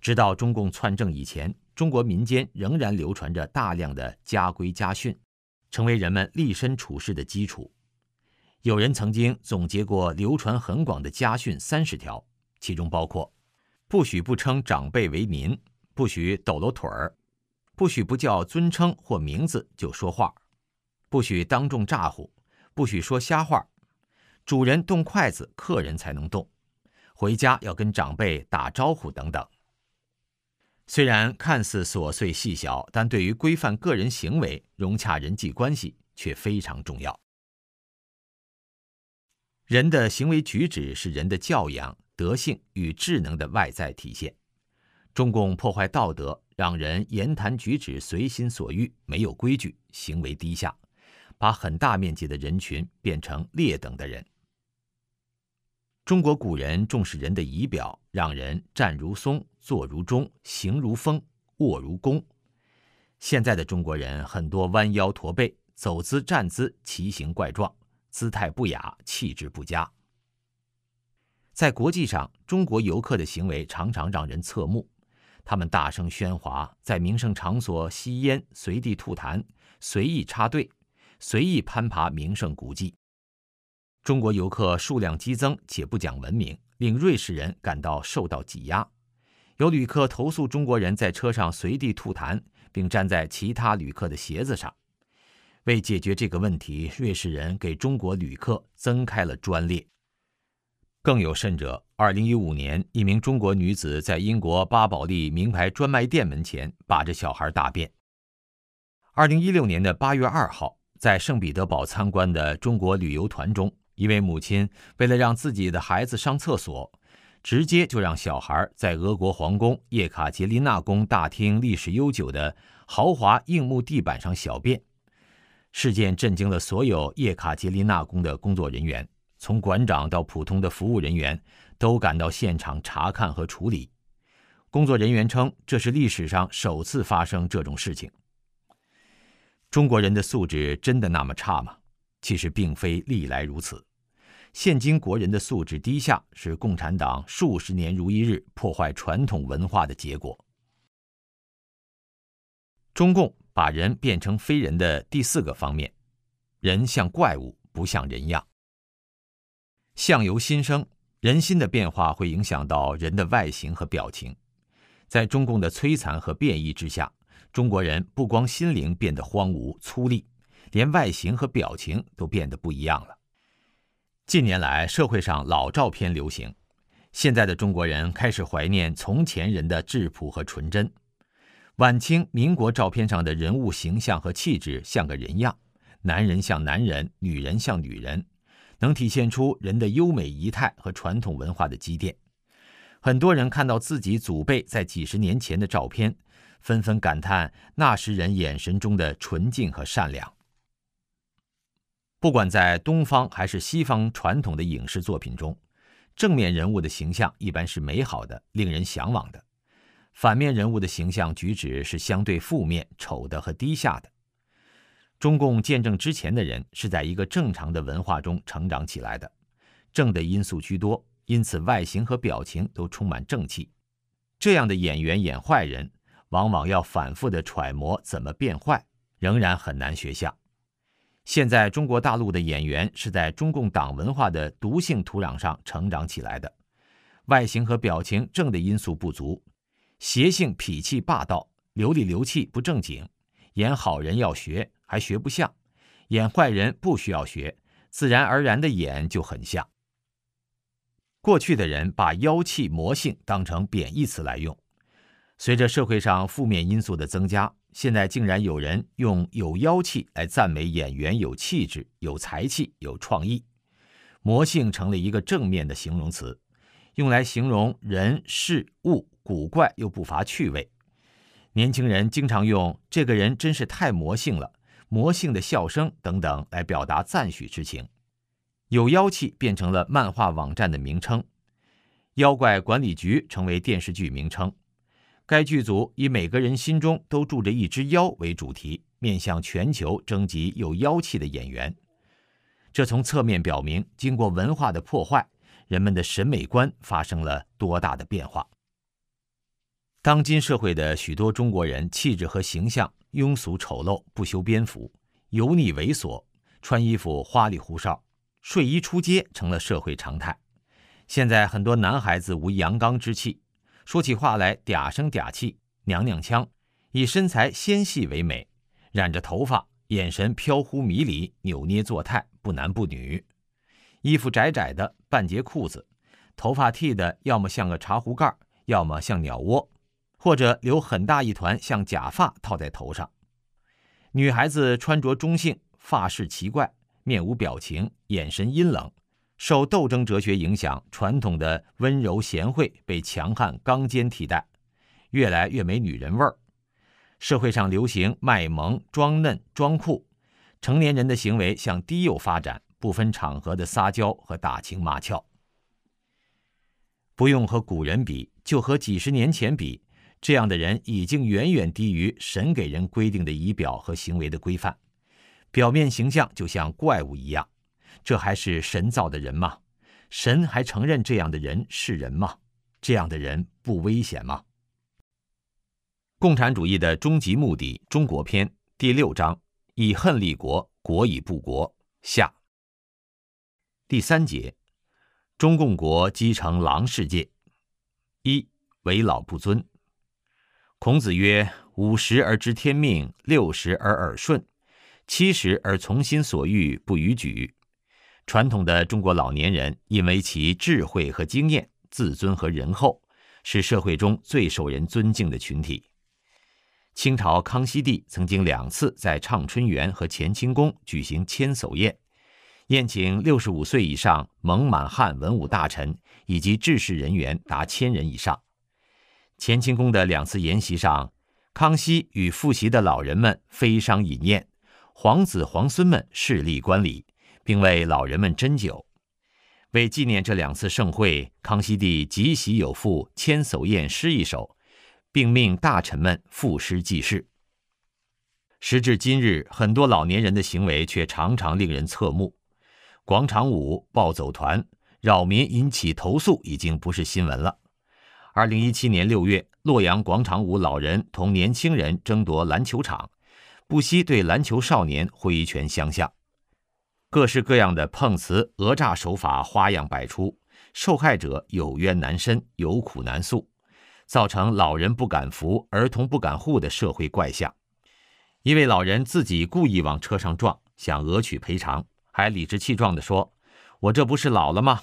直到中共篡政以前，中国民间仍然流传着大量的家规家训，成为人们立身处世的基础。有人曾经总结过流传很广的家训三十条，其中包括：不许不称长辈为您，不许抖搂腿儿。不许不叫尊称或名字就说话，不许当众咋呼，不许说瞎话。主人动筷子，客人才能动。回家要跟长辈打招呼等等。虽然看似琐碎细小，但对于规范个人行为、融洽人际关系却非常重要。人的行为举止是人的教养、德性与智能的外在体现。中共破坏道德。让人言谈举止随心所欲，没有规矩，行为低下，把很大面积的人群变成劣等的人。中国古人重视人的仪表，让人站如松，坐如钟，行如风，卧如弓。现在的中国人很多弯腰驼背，走姿站姿奇形怪状，姿态不雅，气质不佳。在国际上，中国游客的行为常常让人侧目。他们大声喧哗，在名胜场所吸烟、随地吐痰、随意插队、随意攀爬名胜古迹。中国游客数量激增且不讲文明，令瑞士人感到受到挤压。有旅客投诉中国人在车上随地吐痰，并站在其他旅客的鞋子上。为解决这个问题，瑞士人给中国旅客增开了专列。更有甚者，二零一五年，一名中国女子在英国巴宝莉名牌专卖店门前把着小孩大便。二零一六年的八月二号，在圣彼得堡参观的中国旅游团中，一位母亲为了让自己的孩子上厕所，直接就让小孩在俄国皇宫叶卡捷琳娜宫大厅历史悠久的豪华硬木地板上小便。事件震惊了所有叶卡捷琳娜宫的工作人员。从馆长到普通的服务人员，都赶到现场查看和处理。工作人员称，这是历史上首次发生这种事情。中国人的素质真的那么差吗？其实并非历来如此。现今国人的素质低下，是共产党数十年如一日破坏传统文化的结果。中共把人变成非人的第四个方面，人像怪物，不像人样。相由心生，人心的变化会影响到人的外形和表情。在中共的摧残和变异之下，中国人不光心灵变得荒芜粗粝，连外形和表情都变得不一样了。近年来，社会上老照片流行，现在的中国人开始怀念从前人的质朴和纯真。晚清、民国照片上的人物形象和气质像个人样，男人像男人，女人像女人。能体现出人的优美仪态和传统文化的积淀。很多人看到自己祖辈在几十年前的照片，纷纷感叹那时人眼神中的纯净和善良。不管在东方还是西方传统的影视作品中，正面人物的形象一般是美好的、令人向往的；反面人物的形象举止是相对负面、丑的和低下的。中共建政之前的人是在一个正常的文化中成长起来的，正的因素居多，因此外形和表情都充满正气。这样的演员演坏人，往往要反复的揣摩怎么变坏，仍然很难学像。现在中国大陆的演员是在中共党文化的毒性土壤上成长起来的，外形和表情正的因素不足，邪性脾气霸道，流里流气不正经，演好人要学。还学不像，演坏人不需要学，自然而然的演就很像。过去的人把妖气、魔性当成贬义词来用，随着社会上负面因素的增加，现在竟然有人用有妖气来赞美演员有气质、有才气、有创意，魔性成了一个正面的形容词，用来形容人事物古怪又不乏趣味。年轻人经常用“这个人真是太魔性了”“魔性的笑声”等等来表达赞许之情。有妖气变成了漫画网站的名称，妖怪管理局成为电视剧名称。该剧组以每个人心中都住着一只妖为主题，面向全球征集有妖气的演员。这从侧面表明，经过文化的破坏，人们的审美观发生了多大的变化。当今社会的许多中国人气质和形象庸俗丑陋、不修边幅、油腻猥琐，穿衣服花里胡哨。睡衣出街成了社会常态。现在很多男孩子无阳刚之气，说起话来嗲声嗲气、娘娘腔，以身材纤细为美，染着头发，眼神飘忽迷离，扭捏作态，不男不女。衣服窄窄的半截裤子，头发剃的要么像个茶壶盖，要么像鸟窝，或者留很大一团像假发套在头上。女孩子穿着中性，发饰奇怪。面无表情，眼神阴冷，受斗争哲学影响，传统的温柔贤惠被强悍刚坚替代，越来越没女人味儿。社会上流行卖萌、装嫩、装酷，成年人的行为向低幼发展，不分场合的撒娇和打情骂俏。不用和古人比，就和几十年前比，这样的人已经远远低于神给人规定的仪表和行为的规范。表面形象就像怪物一样，这还是神造的人吗？神还承认这样的人是人吗？这样的人不危险吗？共产主义的终极目的，中国篇第六章：以恨立国，国以不国。下第三节：中共国积成狼世界。一为老不尊。孔子曰：“五十而知天命，六十而耳顺。”七十而从心所欲不逾矩，传统的中国老年人因为其智慧和经验、自尊和仁厚，是社会中最受人尊敬的群体。清朝康熙帝曾经两次在畅春园和乾清宫举行千叟宴，宴请六十五岁以上蒙满汉文武大臣以及治世人员达千人以上。乾清宫的两次筵席上，康熙与复席的老人们飞觞饮宴。皇子皇孙们势力观礼，并为老人们斟酒。为纪念这两次盛会，康熙帝即席有赋《千叟宴》诗一首，并命大臣们赋诗记事。时至今日，很多老年人的行为却常常令人侧目。广场舞、暴走团扰民，引起投诉已经不是新闻了。二零一七年六月，洛阳广场舞老人同年轻人争夺篮球场。不惜对篮球少年挥拳相向，各式各样的碰瓷讹诈手法花样百出，受害者有冤难伸，有苦难诉，造成老人不敢扶、儿童不敢护的社会怪象。一位老人自己故意往车上撞，想讹取赔偿，还理直气壮地说：“我这不是老了吗？”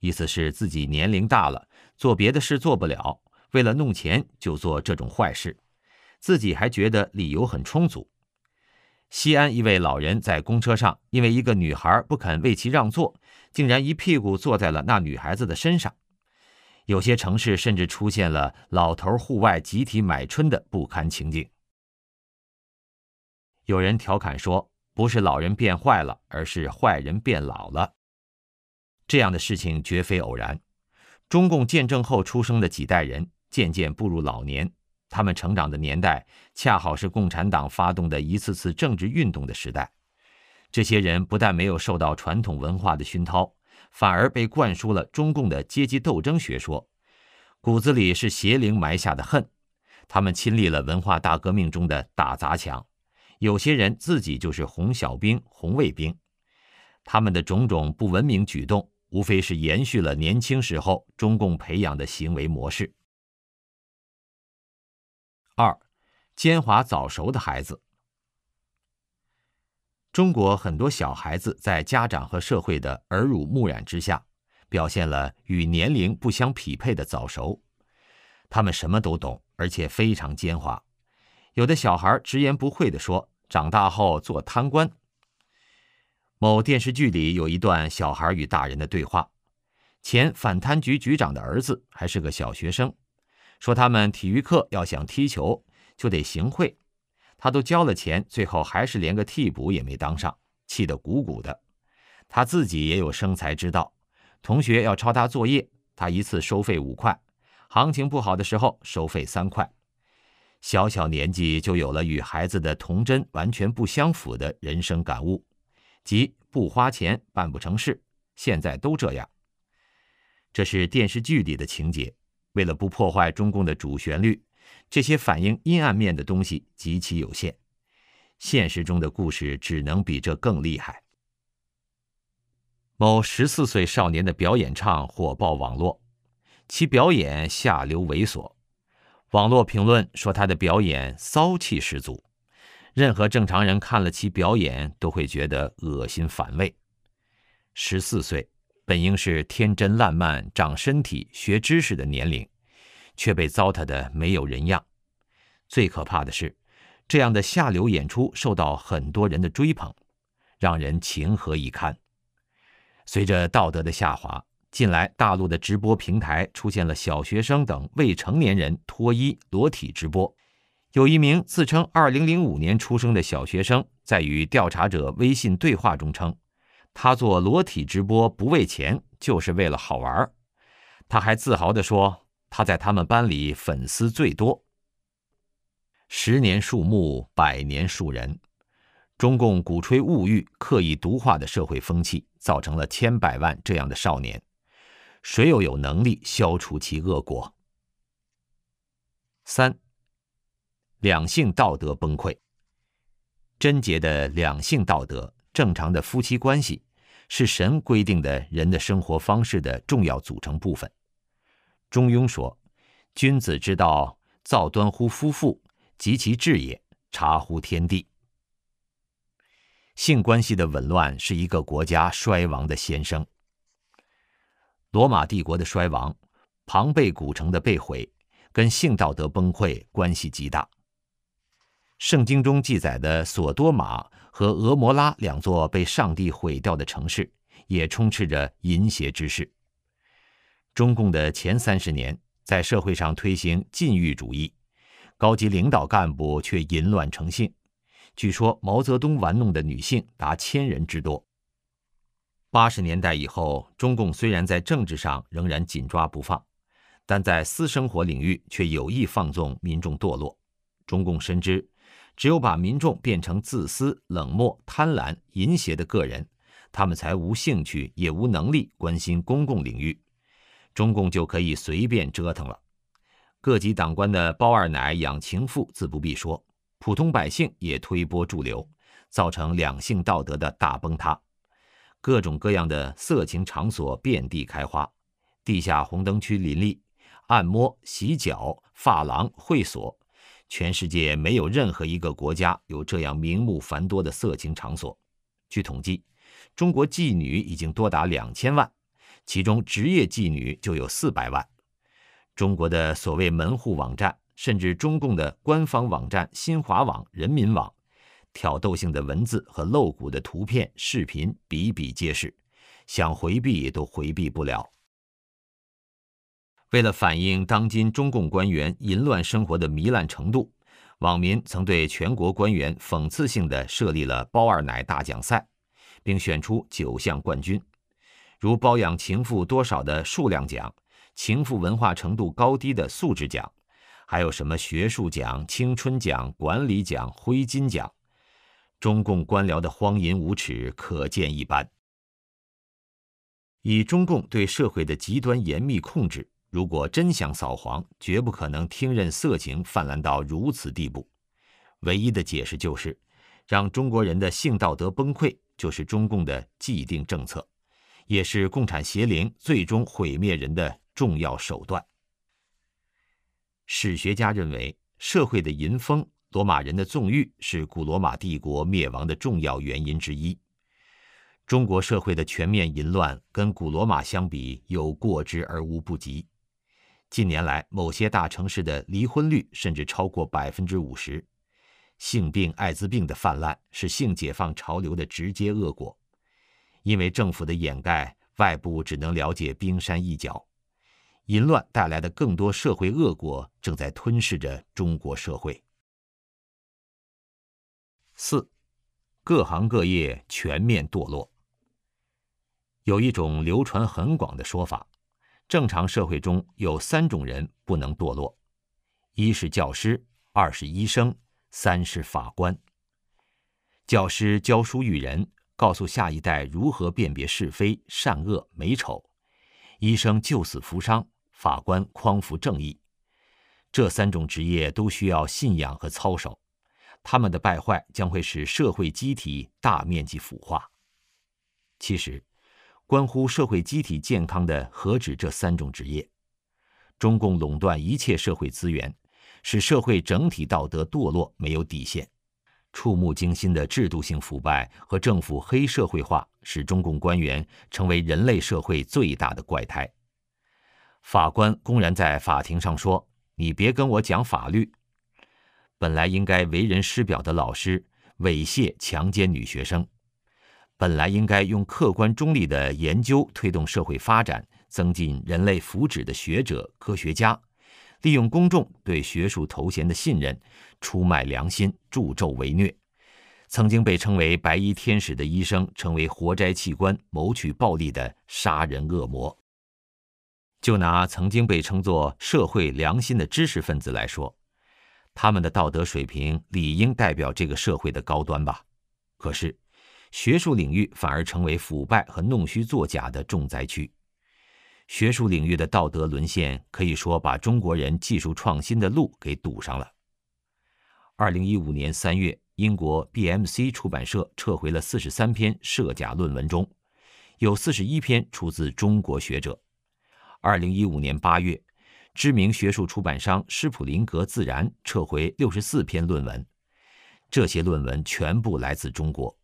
意思是自己年龄大了，做别的事做不了，为了弄钱就做这种坏事，自己还觉得理由很充足。西安一位老人在公车上，因为一个女孩不肯为其让座，竟然一屁股坐在了那女孩子的身上。有些城市甚至出现了老头户外集体买春的不堪情景。有人调侃说：“不是老人变坏了，而是坏人变老了。”这样的事情绝非偶然。中共建政后出生的几代人，渐渐步入老年。他们成长的年代，恰好是共产党发动的一次次政治运动的时代。这些人不但没有受到传统文化的熏陶，反而被灌输了中共的阶级斗争学说，骨子里是邪灵埋下的恨。他们亲历了文化大革命中的打砸抢，有些人自己就是红小兵、红卫兵。他们的种种不文明举动，无非是延续了年轻时候中共培养的行为模式。二，奸猾早熟的孩子。中国很多小孩子在家长和社会的耳濡目染之下，表现了与年龄不相匹配的早熟。他们什么都懂，而且非常奸猾。有的小孩直言不讳地说：“长大后做贪官。”某电视剧里有一段小孩与大人的对话，前反贪局局长的儿子还是个小学生，说他们体育课要想踢球就得行贿，他都交了钱，最后还是连个替补也没当上，气得鼓鼓的。他自己也有生财之道，同学要抄他作业，他一次收费五块，行情不好的时候收费三块。小小年纪就有了与孩子的童真完全不相符的人生感悟，即不花钱办不成事。现在都这样。这是电视剧里的情节，为了不破坏中共的主旋律，这些反映阴暗面的东西极其有限。现实中的故事只能比这更厉害。某十四岁少年的表演唱火爆网络，其表演下流猥琐。网络评论说他的表演骚气十足，任何正常人看了其表演都会觉得恶心反胃。十四岁本应是天真烂漫、长身体、学知识的年龄，却被糟蹋的没有人样。最可怕的是，这样的下流演出受到很多人的追捧，让人情何以堪。随着道德的下滑。近来，大陆的直播平台出现了小学生等未成年人脱衣裸体直播。有一名自称2005年出生的小学生，在与调查者微信对话中称，他做裸体直播不为钱，就是为了好玩。他还自豪地说，他在他们班里粉丝最多。十年树木，百年树人。中共鼓吹物欲、刻意毒化的社会风气，造成了千百万这样的少年。谁又有能力消除其恶果？三、两性道德崩溃。贞洁的两性道德、正常的夫妻关系，是神规定的人的生活方式的重要组成部分。中庸说：“君子之道，造端乎夫妇，及其志也，察乎天地。”性关系的紊乱是一个国家衰亡的先声。罗马帝国的衰亡，庞贝古城的被毁，跟性道德崩溃关系极大。圣经中记载的索多玛和俄摩拉两座被上帝毁掉的城市，也充斥着淫邪之事。中共的前三十年，在社会上推行禁欲主义，高级领导干部却淫乱成性。据说毛泽东玩弄的女性达千人之多。八十年代以后，中共虽然在政治上仍然紧抓不放，但在私生活领域却有意放纵民众堕落。中共深知，只有把民众变成自私、冷漠、贪婪、淫邪的个人，他们才无兴趣也无能力关心公共领域，中共就可以随便折腾了。各级党官的包二奶养情妇自不必说，普通百姓也推波助流，造成两性道德的大崩塌。各种各样的色情场所遍地开花，地下红灯区林立，按摩、洗脚、发廊、会所，全世界没有任何一个国家有这样名目繁多的色情场所。据统计，中国妓女已经多达两千万，其中职业妓女就有四百万。中国的所谓门户网站，甚至中共的官方网站新华网、人民网。挑逗性的文字和露骨的图片、视频比比皆是，想回避都回避不了。为了反映当今中共官员淫乱生活的糜烂程度，网民曾对全国官员讽刺性的设立了“包二奶”大奖赛，并选出九项冠军，如包养情妇多少的数量奖、情妇文化程度高低的素质奖，还有什么学术奖、青春奖、管理奖、灰金奖。中共官僚的荒淫无耻可见一斑。以中共对社会的极端严密控制，如果真想扫黄，绝不可能听任色情泛滥到如此地步。唯一的解释就是，让中国人的性道德崩溃，就是中共的既定政策，也是共产邪灵最终毁灭人的重要手段。史学家认为，社会的淫风。罗马人的纵欲是古罗马帝国灭亡的重要原因之一。中国社会的全面淫乱跟古罗马相比有过之而无不及。近年来，某些大城市的离婚率甚至超过百分之五十。性病、艾滋病的泛滥是性解放潮流的直接恶果。因为政府的掩盖，外部只能了解冰山一角。淫乱带来的更多社会恶果正在吞噬着中国社会。四，各行各业全面堕落。有一种流传很广的说法：正常社会中有三种人不能堕落，一是教师，二是医生，三是法官。教师教书育人，告诉下一代如何辨别是非、善恶、美丑；医生救死扶伤。法官匡扶正义，这三种职业都需要信仰和操守，他们的败坏将会使社会机体大面积腐化。其实，关乎社会机体健康的何止这三种职业？中共垄断一切社会资源，使社会整体道德堕落没有底线，触目惊心的制度性腐败和政府黑社会化，使中共官员成为人类社会最大的怪胎。法官公然在法庭上说：“你别跟我讲法律。”本来应该为人师表的老师猥亵强奸女学生，本来应该用客观中立的研究推动社会发展、增进人类福祉的学者科学家，利用公众对学术头衔的信任，出卖良心、助纣为虐。曾经被称为“白衣天使”的医生，成为活摘器官、谋取暴利的杀人恶魔。就拿曾经被称作社会良心的知识分子来说，他们的道德水平理应代表这个社会的高端吧？可是，学术领域反而成为腐败和弄虚作假的重灾区。学术领域的道德沦陷，可以说把中国人技术创新的路给堵上了。二零一五年三月，英国 BMC 出版社撤回了四十三篇涉假论文中，有四十一篇出自中国学者。二零一五年八月，知名学术出版商施普林格自然撤回六十四篇论文，这些论文全部来自中国。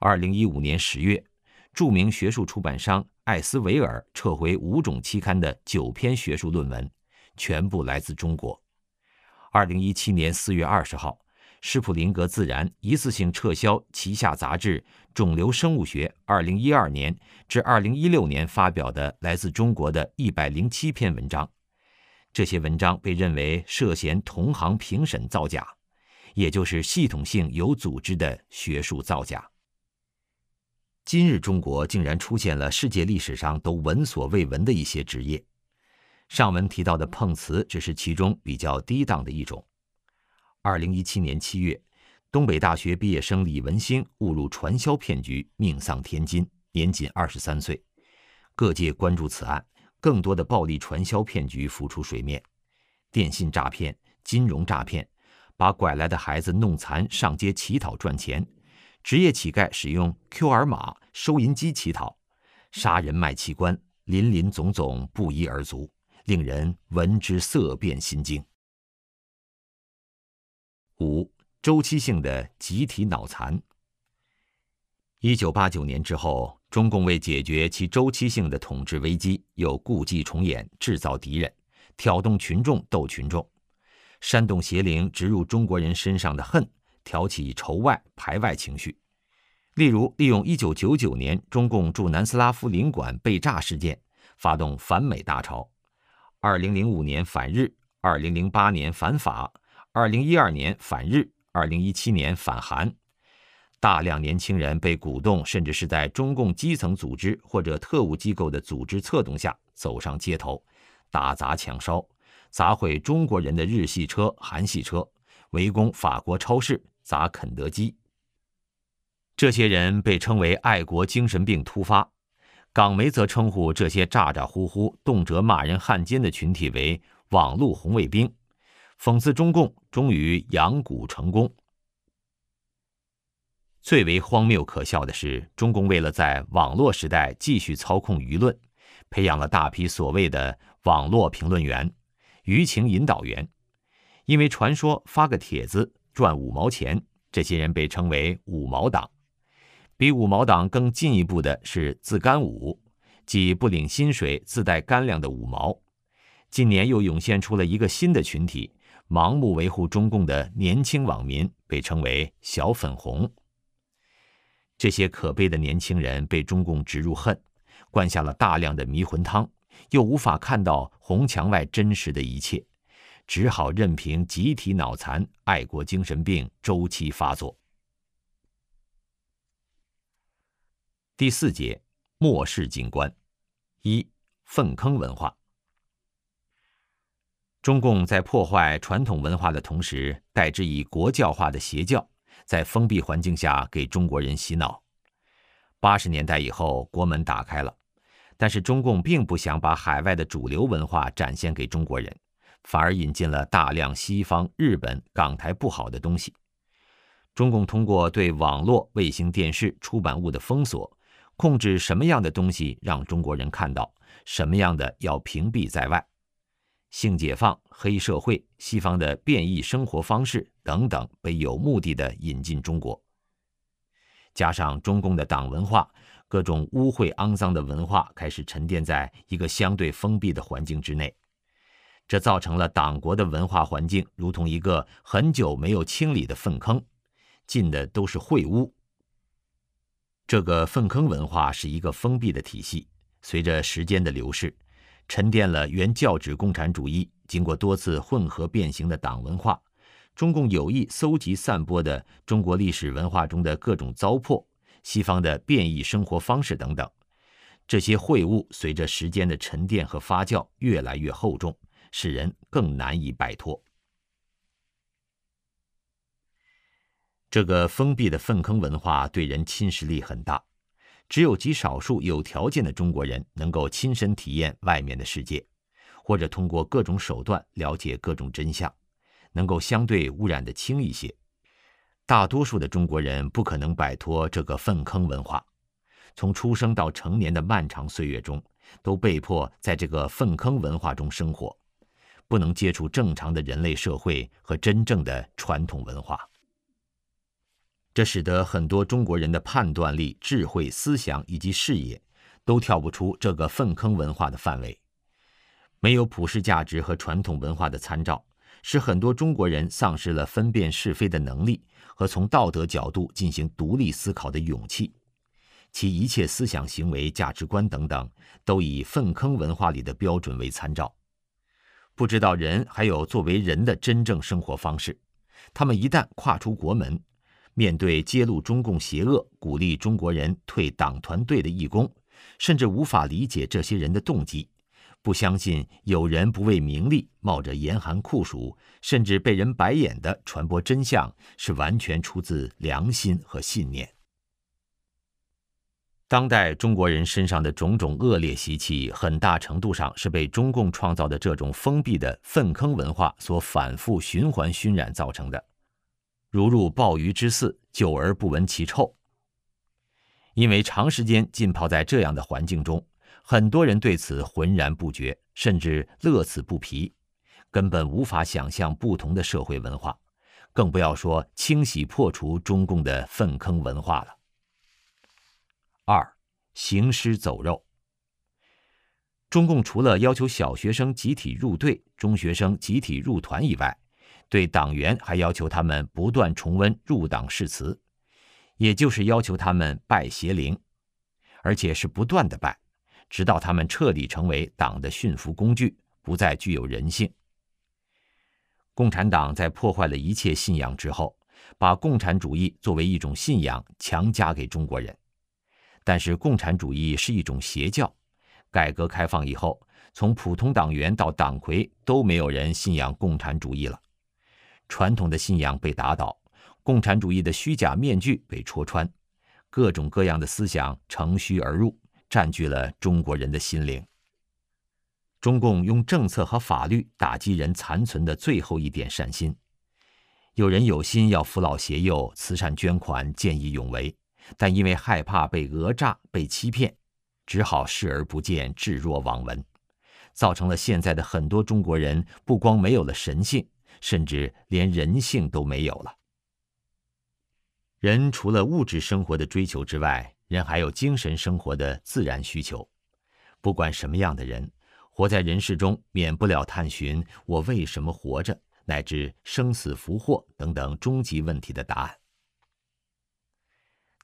二零一五年十月，著名学术出版商艾斯维尔撤回五种期刊的九篇学术论文，全部来自中国。二零一七年四月二十号。施普林格自然一次性撤销旗下杂志《肿瘤生物学》2012年至2016年发表的来自中国的一百零七篇文章，这些文章被认为涉嫌同行评审造假，也就是系统性有组织的学术造假。今日中国竟然出现了世界历史上都闻所未闻的一些职业，上文提到的碰瓷只是其中比较低档的一种。二零一七年七月，东北大学毕业生李文星误入传销骗局，命丧天津，年仅二十三岁。各界关注此案，更多的暴力传销骗局浮出水面：电信诈骗、金融诈骗，把拐来的孩子弄残上街乞讨赚钱；职业乞丐使用 QR 码、收银机乞讨；杀人卖器官，林林总总，不一而足，令人闻之色变心惊。五周期性的集体脑残。一九八九年之后，中共为解决其周期性的统治危机，又故伎重演，制造敌人，挑动群众斗群众，煽动邪灵植入中国人身上的恨，挑起仇外排外情绪。例如，利用一九九九年中共驻南斯拉夫领馆被炸事件，发动反美大潮；二零零五年反日，二零零八年反法。二零一二年反日，二零一七年反韩，大量年轻人被鼓动，甚至是在中共基层组织或者特务机构的组织策动下走上街头，打砸抢烧，砸毁中国人的日系车、韩系车，围攻法国超市，砸肯德基。这些人被称为爱国精神病突发，港媒则称呼这些咋咋呼呼、动辄骂人汉奸的群体为网络红卫兵。讽刺中共终于养蛊成功。最为荒谬可笑的是，中共为了在网络时代继续操控舆论，培养了大批所谓的网络评论员、舆情引导员。因为传说发个帖子赚五毛钱，这些人被称为“五毛党”。比五毛党更进一步的是自干五，即不领薪水、自带干粮的五毛。近年又涌现出了一个新的群体，盲目维护中共的年轻网民，被称为“小粉红”。这些可悲的年轻人被中共植入恨，灌下了大量的迷魂汤，又无法看到红墙外真实的一切。只好任凭集体脑残、爱国精神病周期发作。第四节末世景观：一、粪坑文化。中共在破坏传统文化的同时，代之以国教化的邪教，在封闭环境下给中国人洗脑。八十年代以后，国门打开了，但是中共并不想把海外的主流文化展现给中国人。反而引进了大量西方、日本、港台不好的东西。中共通过对网络、卫星电视、出版物的封锁，控制什么样的东西让中国人看到，什么样的要屏蔽在外。性解放、黑社会、西方的变异生活方式等等，被有目的的引进中国。加上中共的党文化，各种污秽肮脏的文化开始沉淀在一个相对封闭的环境之内。这造成了党国的文化环境如同一个很久没有清理的粪坑，进的都是秽污。这个粪坑文化是一个封闭的体系，随着时间的流逝，沉淀了原教旨共产主义经过多次混合变形的党文化，中共有意搜集散播的中国历史文化中的各种糟粕，西方的变异生活方式等等。这些秽物随着时间的沉淀和发酵，越来越厚重。使人更难以摆脱。这个封闭的粪坑文化对人侵蚀力很大，只有极少数有条件的中国人能够亲身体验外面的世界，或者通过各种手段了解各种真相，能够相对污染的轻一些。大多数的中国人不可能摆脱这个粪坑文化，从出生到成年的漫长岁月中，都被迫在这个粪坑文化中生活。不能接触正常的人类社会和真正的传统文化，这使得很多中国人的判断力、智慧、思想以及视野都跳不出这个粪坑文化的范围。没有普世价值和传统文化的参照，使很多中国人丧失了分辨是非的能力和从道德角度进行独立思考的勇气。其一切思想行为、价值观等等，都以粪坑文化里的标准为参照。不知道人还有作为人的真正生活方式，他们一旦跨出国门，面对揭露中共邪恶、鼓励中国人退党团队的义工，甚至无法理解这些人的动机，不相信有人不为名利，冒着严寒酷暑，甚至被人白眼的传播真相，是完全出自良心和信念。当代中国人身上的种种恶劣习气，很大程度上是被中共创造的这种封闭的粪坑文化所反复循环熏染造成的。如入鲍鱼之肆，久而不闻其臭。因为长时间浸泡在这样的环境中，很多人对此浑然不觉，甚至乐此不疲，根本无法想象不同的社会文化，更不要说清洗破除中共的粪坑文化了。二，行尸走肉。中共除了要求小学生集体入队、中学生集体入团以外，对党员还要求他们不断重温入党誓词，也就是要求他们拜邪灵，而且是不断的拜，直到他们彻底成为党的驯服工具，不再具有人性。共产党在破坏了一切信仰之后，把共产主义作为一种信仰强加给中国人。但是共产主义是一种邪教，改革开放以后，从普通党员到党魁都没有人信仰共产主义了，传统的信仰被打倒，共产主义的虚假面具被戳穿，各种各样的思想乘虚而入，占据了中国人的心灵。中共用政策和法律打击人残存的最后一点善心，有人有心要扶老携幼、慈善捐款、见义勇为。但因为害怕被讹诈、被欺骗，只好视而不见、置若罔闻，造成了现在的很多中国人不光没有了神性，甚至连人性都没有了。人除了物质生活的追求之外，人还有精神生活的自然需求。不管什么样的人，活在人世中，免不了探寻“我为什么活着”乃至生死福祸等等终极问题的答案。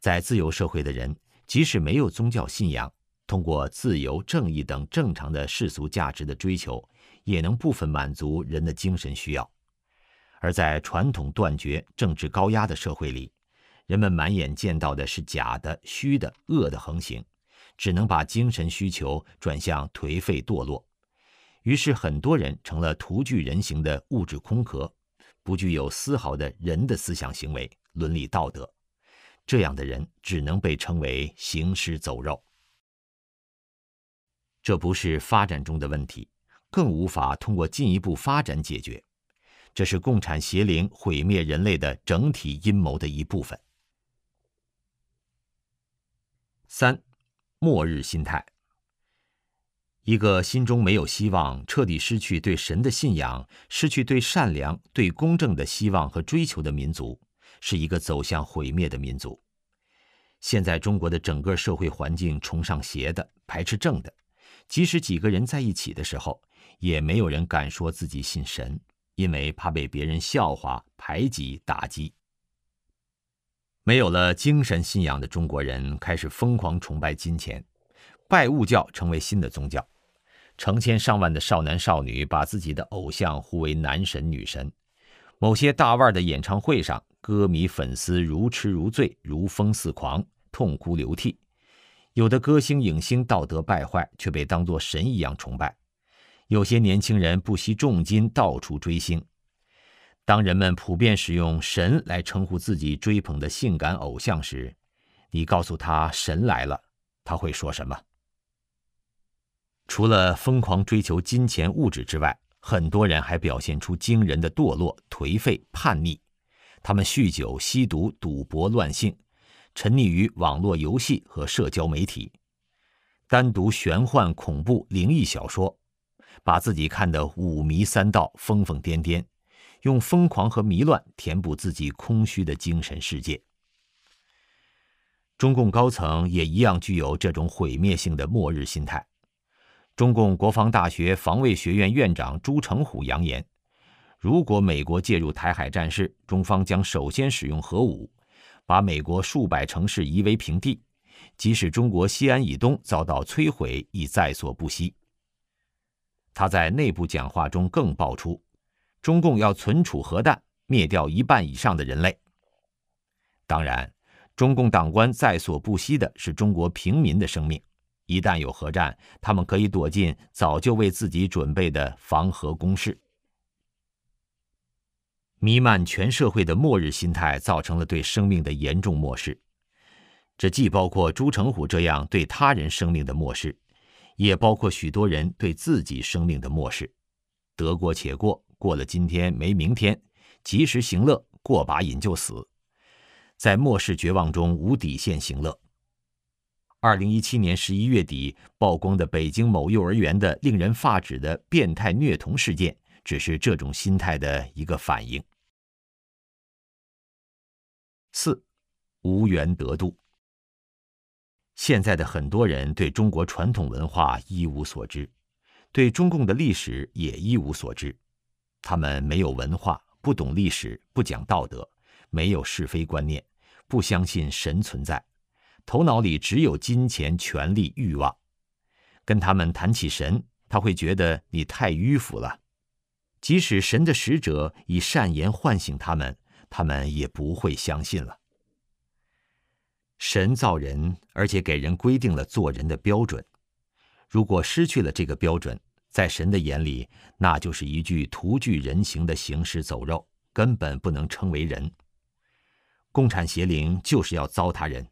在自由社会的人，即使没有宗教信仰，通过自由、正义等正常的世俗价值的追求，也能部分满足人的精神需要。而在传统断绝、政治高压的社会里，人们满眼见到的是假的、虚的、恶的横行，只能把精神需求转向颓废堕落。于是，很多人成了徒具人形的物质空壳，不具有丝毫的人的思想行为、伦理道德。这样的人只能被称为行尸走肉。这不是发展中的问题，更无法通过进一步发展解决。这是共产邪灵毁灭人类的整体阴谋的一部分。三，末日心态。一个心中没有希望、彻底失去对神的信仰、失去对善良、对公正的希望和追求的民族，是一个走向毁灭的民族。现在中国的整个社会环境崇尚邪的，排斥正的，即使几个人在一起的时候，也没有人敢说自己信神，因为怕被别人笑话、排挤、打击。没有了精神信仰的中国人开始疯狂崇拜金钱，拜物教成为新的宗教，成千上万的少男少女把自己的偶像呼为男神女神。某些大腕的演唱会上，歌迷粉丝如痴如醉，如疯似狂，痛哭流涕。有的歌星影星道德败坏，却被当作神一样崇拜。有些年轻人不惜重金到处追星。当人们普遍使用“神”来称呼自己追捧的性感偶像时，你告诉他“神来了”，他会说什么？除了疯狂追求金钱物质之外，很多人还表现出惊人的堕落、颓废、叛逆。他们酗酒、吸毒、赌博、乱性，沉溺于网络游戏和社交媒体，单独玄幻、恐怖、灵异小说，把自己看得五迷三道、疯疯癫癫。用疯狂和迷乱填补自己空虚的精神世界。中共高层也一样具有这种毁灭性的末日心态。中共国防大学防卫学院院长朱成虎扬言，如果美国介入台海战事，中方将首先使用核武，把美国数百城市夷为平地，即使中国西安以东遭到摧毁，亦在所不惜。他在内部讲话中更爆出。中共要存储核弹，灭掉一半以上的人类。当然，中共党官在所不惜的是中国平民的生命。一旦有核战，他们可以躲进早就为自己准备的防核工事。弥漫全社会的末日心态，造成了对生命的严重漠视。这既包括朱成虎这样对他人生命的漠视，也包括许多人对自己生命的漠视。得过且过。过了今天没明天，及时行乐，过把瘾就死，在末世绝望中无底线行乐。二零一七年十一月底曝光的北京某幼儿园的令人发指的变态虐童事件，只是这种心态的一个反应。四，无缘得度。现在的很多人对中国传统文化一无所知，对中共的历史也一无所知。他们没有文化，不懂历史，不讲道德，没有是非观念，不相信神存在，头脑里只有金钱、权力、欲望。跟他们谈起神，他会觉得你太迂腐了。即使神的使者以善言唤醒他们，他们也不会相信了。神造人，而且给人规定了做人的标准，如果失去了这个标准，在神的眼里，那就是一具徒具人形的行尸走肉，根本不能称为人。共产邪灵就是要糟蹋人。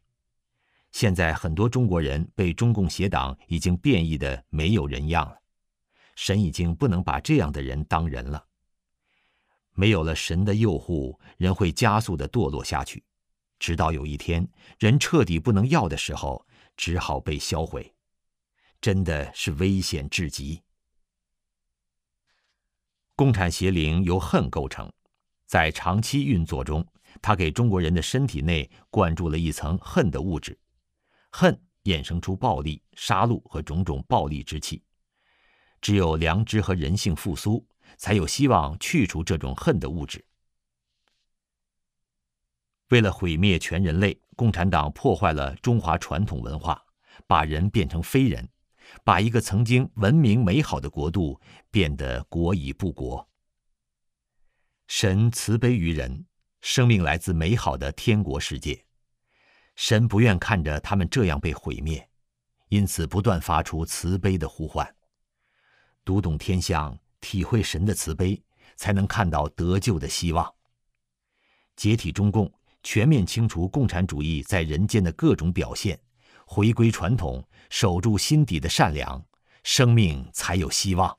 现在很多中国人被中共邪党已经变异的没有人样了，神已经不能把这样的人当人了。没有了神的诱护，人会加速的堕落下去，直到有一天人彻底不能要的时候，只好被销毁。真的是危险至极。共产邪灵由恨构成，在长期运作中，它给中国人的身体内灌注了一层恨的物质，恨衍生出暴力、杀戮和种种暴力之气。只有良知和人性复苏，才有希望去除这种恨的物质。为了毁灭全人类，共产党破坏了中华传统文化，把人变成非人，把一个曾经文明美好的国度变得国已不国。神慈悲于人，生命来自美好的天国世界，神不愿看着他们这样被毁灭，因此不断发出慈悲的呼唤。读懂天象，体会神的慈悲，才能看到得救的希望。解体中共。全面清除共产主义在人间的各种表现，回归传统，守住心底的善良，生命才有希望。